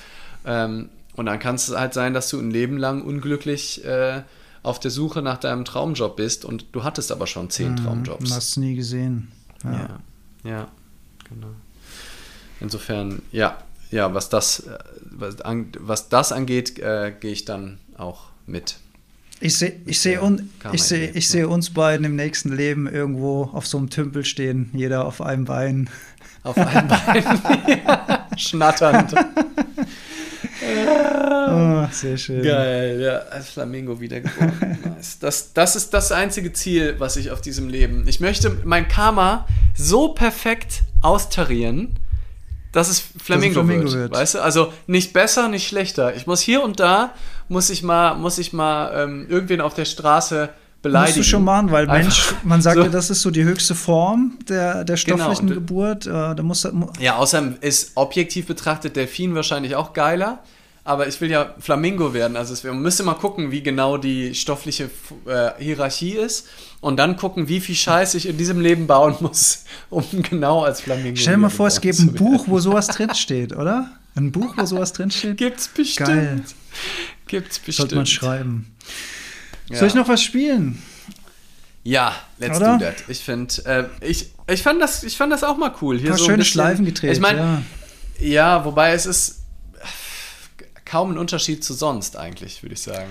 Ähm, und dann kann es halt sein, dass du ein Leben lang unglücklich äh, auf der Suche nach deinem Traumjob bist und du hattest aber schon zehn Du Traumjobs. hast es nie gesehen. Ja. Ja, ja, genau. Insofern, ja, ja, was das, was, an, was das angeht, äh, gehe ich dann auch mit. Ich sehe ich seh un, ich seh, ich seh uns beiden im nächsten Leben irgendwo auf so einem Tümpel stehen, jeder auf einem Bein. [laughs] Auf einem Bein. Ja, [laughs] Schnatternd. Oh, sehr schön. Geil, ja, als Flamingo wiedergeboren. [laughs] nice. Das, das ist das einzige Ziel, was ich auf diesem Leben. Ich möchte mein Karma so perfekt austarieren, dass es Flamingo, Flamingo wird, wird. Weißt du? Also nicht besser, nicht schlechter. Ich muss hier und da, muss ich mal, muss ich mal ähm, irgendwen auf der Straße beleidigen. Musst du schon machen, weil Mensch, man sagt so. ja, das ist so die höchste Form der, der stofflichen und- Geburt. Äh, da muss, mu- Ja, außerdem ist objektiv betrachtet Delfin wahrscheinlich auch geiler. Aber ich will ja Flamingo werden. Also es, man müsste mal gucken, wie genau die stoffliche äh, Hierarchie ist. Und dann gucken, wie viel Scheiß ich in diesem Leben bauen muss, [laughs] um genau als Flamingo Stell dir mal vor, es gäbe ein. Buch, wo sowas drinsteht, oder? Ein Buch, wo sowas drinsteht? Gibt's bestimmt. Geil. Gibt's bestimmt. Sollte man schreiben. Ja. Soll ich noch was spielen? Ja, let's Oder? do that. Ich finde, äh, ich, ich, fand das, ich fand das auch mal cool. Hier Ein paar so schöne bisschen- Schleifen gedreht. Ich meine, ja. Ja, wobei es ist kaum ein Unterschied zu sonst eigentlich, würde ich sagen.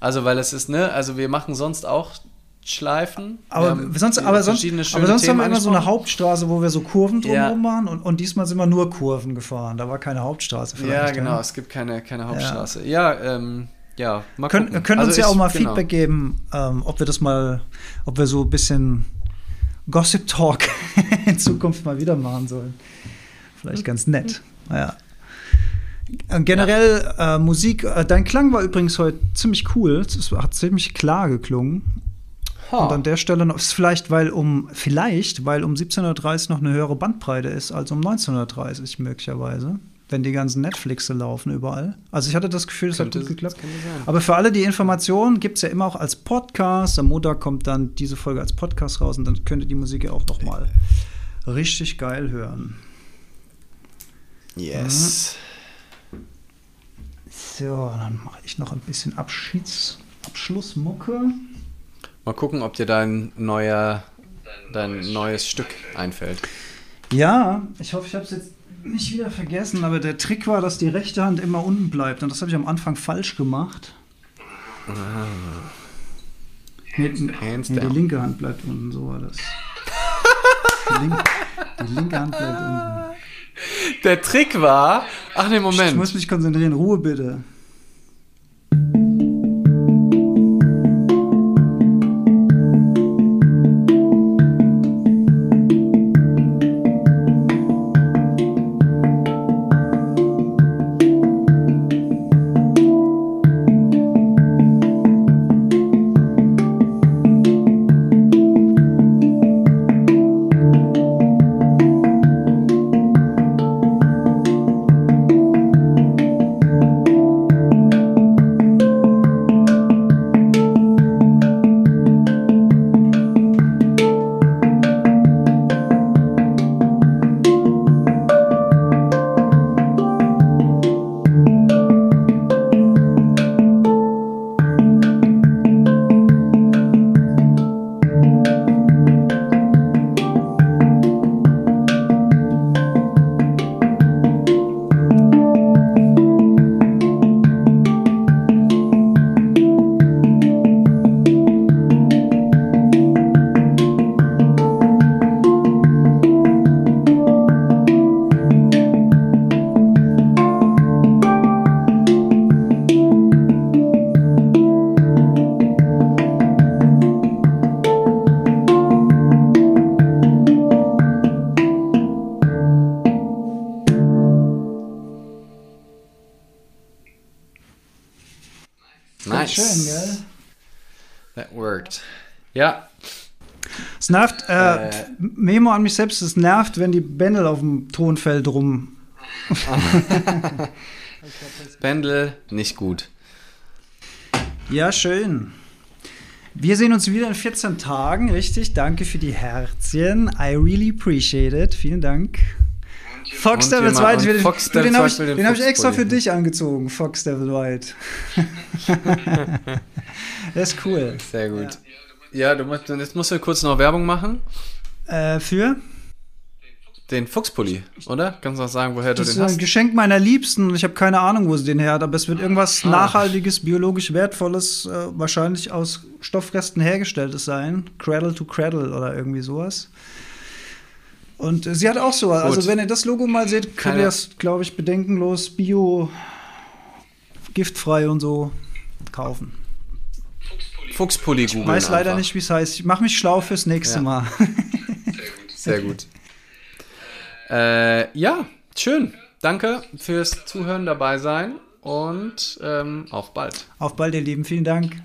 Also, weil es ist, ne, also wir machen sonst auch Schleifen. Aber Wir haben sonst, aber sonst, aber sonst haben wir immer so eine. Hauptstraße, wo wir so Kurven drumherum Ja. machen und, und diesmal sind wir nur Kurven gefahren. Da war keine Hauptstraße Ja, genau, es gibt keine, keine Hauptstraße. Ja, ähm, ja, mal Können, gucken. können uns Also ja ich- auch mal genau. Feedback geben, ähm, ob wir das mal, ob wir so ein bisschen Gossip Talk [laughs] in Zukunft mal wieder machen sollen. Vielleicht ganz nett. Naja. Äh, Generell äh, Musik, äh, dein Klang war übrigens heute ziemlich cool. Es hat ziemlich klar geklungen. Ha. Und an der Stelle noch, ist vielleicht, weil um, vielleicht, weil um 17.30 Uhr noch eine höhere Bandbreite ist als um 19.30 möglicherweise, wenn die ganzen Netflixe laufen überall. Also ich hatte das Gefühl, es hat gut geklappt. Aber für alle die Informationen gibt es ja immer auch als Podcast. Am Montag kommt dann diese Folge als Podcast raus und dann könnt ihr die Musik ja auch noch mal richtig geil hören. Yes. So, dann mache ich noch ein bisschen Abschieds Abschlussmucke. Mal gucken, ob dir dein neuer, dein neues Stück einfällt. Ja, ich hoffe, ich habe es jetzt nicht wieder vergessen, aber der Trick war, dass die rechte Hand immer unten bleibt und das habe ich am Anfang falsch gemacht. Nee, Hands nee, die linke Hand bleibt unten, so war das. [laughs] Die, link, die linke Hand bleibt unten. Der Trick war. Ach nee, Ich Moment. muss mich konzentrieren. Ruhe bitte. Memo an mich selbst, es nervt, wenn die Bändel auf dem Tonfeld rum. [laughs] Pendel, nicht gut. Ja, schön. Wir sehen uns wieder in 14 Tagen, richtig? Danke für die Herzchen. I really appreciate it. Vielen Dank. Fox Und Devil White, den, Fox den Devil habe ich, den den hab ich extra für dich angezogen, Fox Devil White. [laughs] Der ist cool. Sehr gut. Ja, du musst, jetzt musst du kurz noch Werbung machen. Äh, für? Den Fuchspulli, oder? Kannst du auch sagen, woher du Das ist den ein hast? Geschenk meiner Liebsten und ich habe keine Ahnung, wo sie den her hat, aber es wird irgendwas Ah. nachhaltiges, biologisch wertvolles, äh, wahrscheinlich aus Stoffresten hergestelltes sein. Cradle to Cradle oder irgendwie sowas. Und äh, sie hat auch so, also wenn ihr das Logo mal seht, könnt ihr das, glaube ich, bedenkenlos bio, giftfrei und so kaufen. Fuchspulli Ich googeln weiß leider einfach. nicht, wie es heißt. Ich mache mich schlau fürs nächste Ja. Mal. [laughs] Sehr gut. Äh, ja, schön. Danke fürs Zuhören, dabei sein und ähm, auf bald. Auf bald, ihr Lieben. Vielen Dank.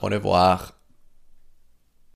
Au revoir.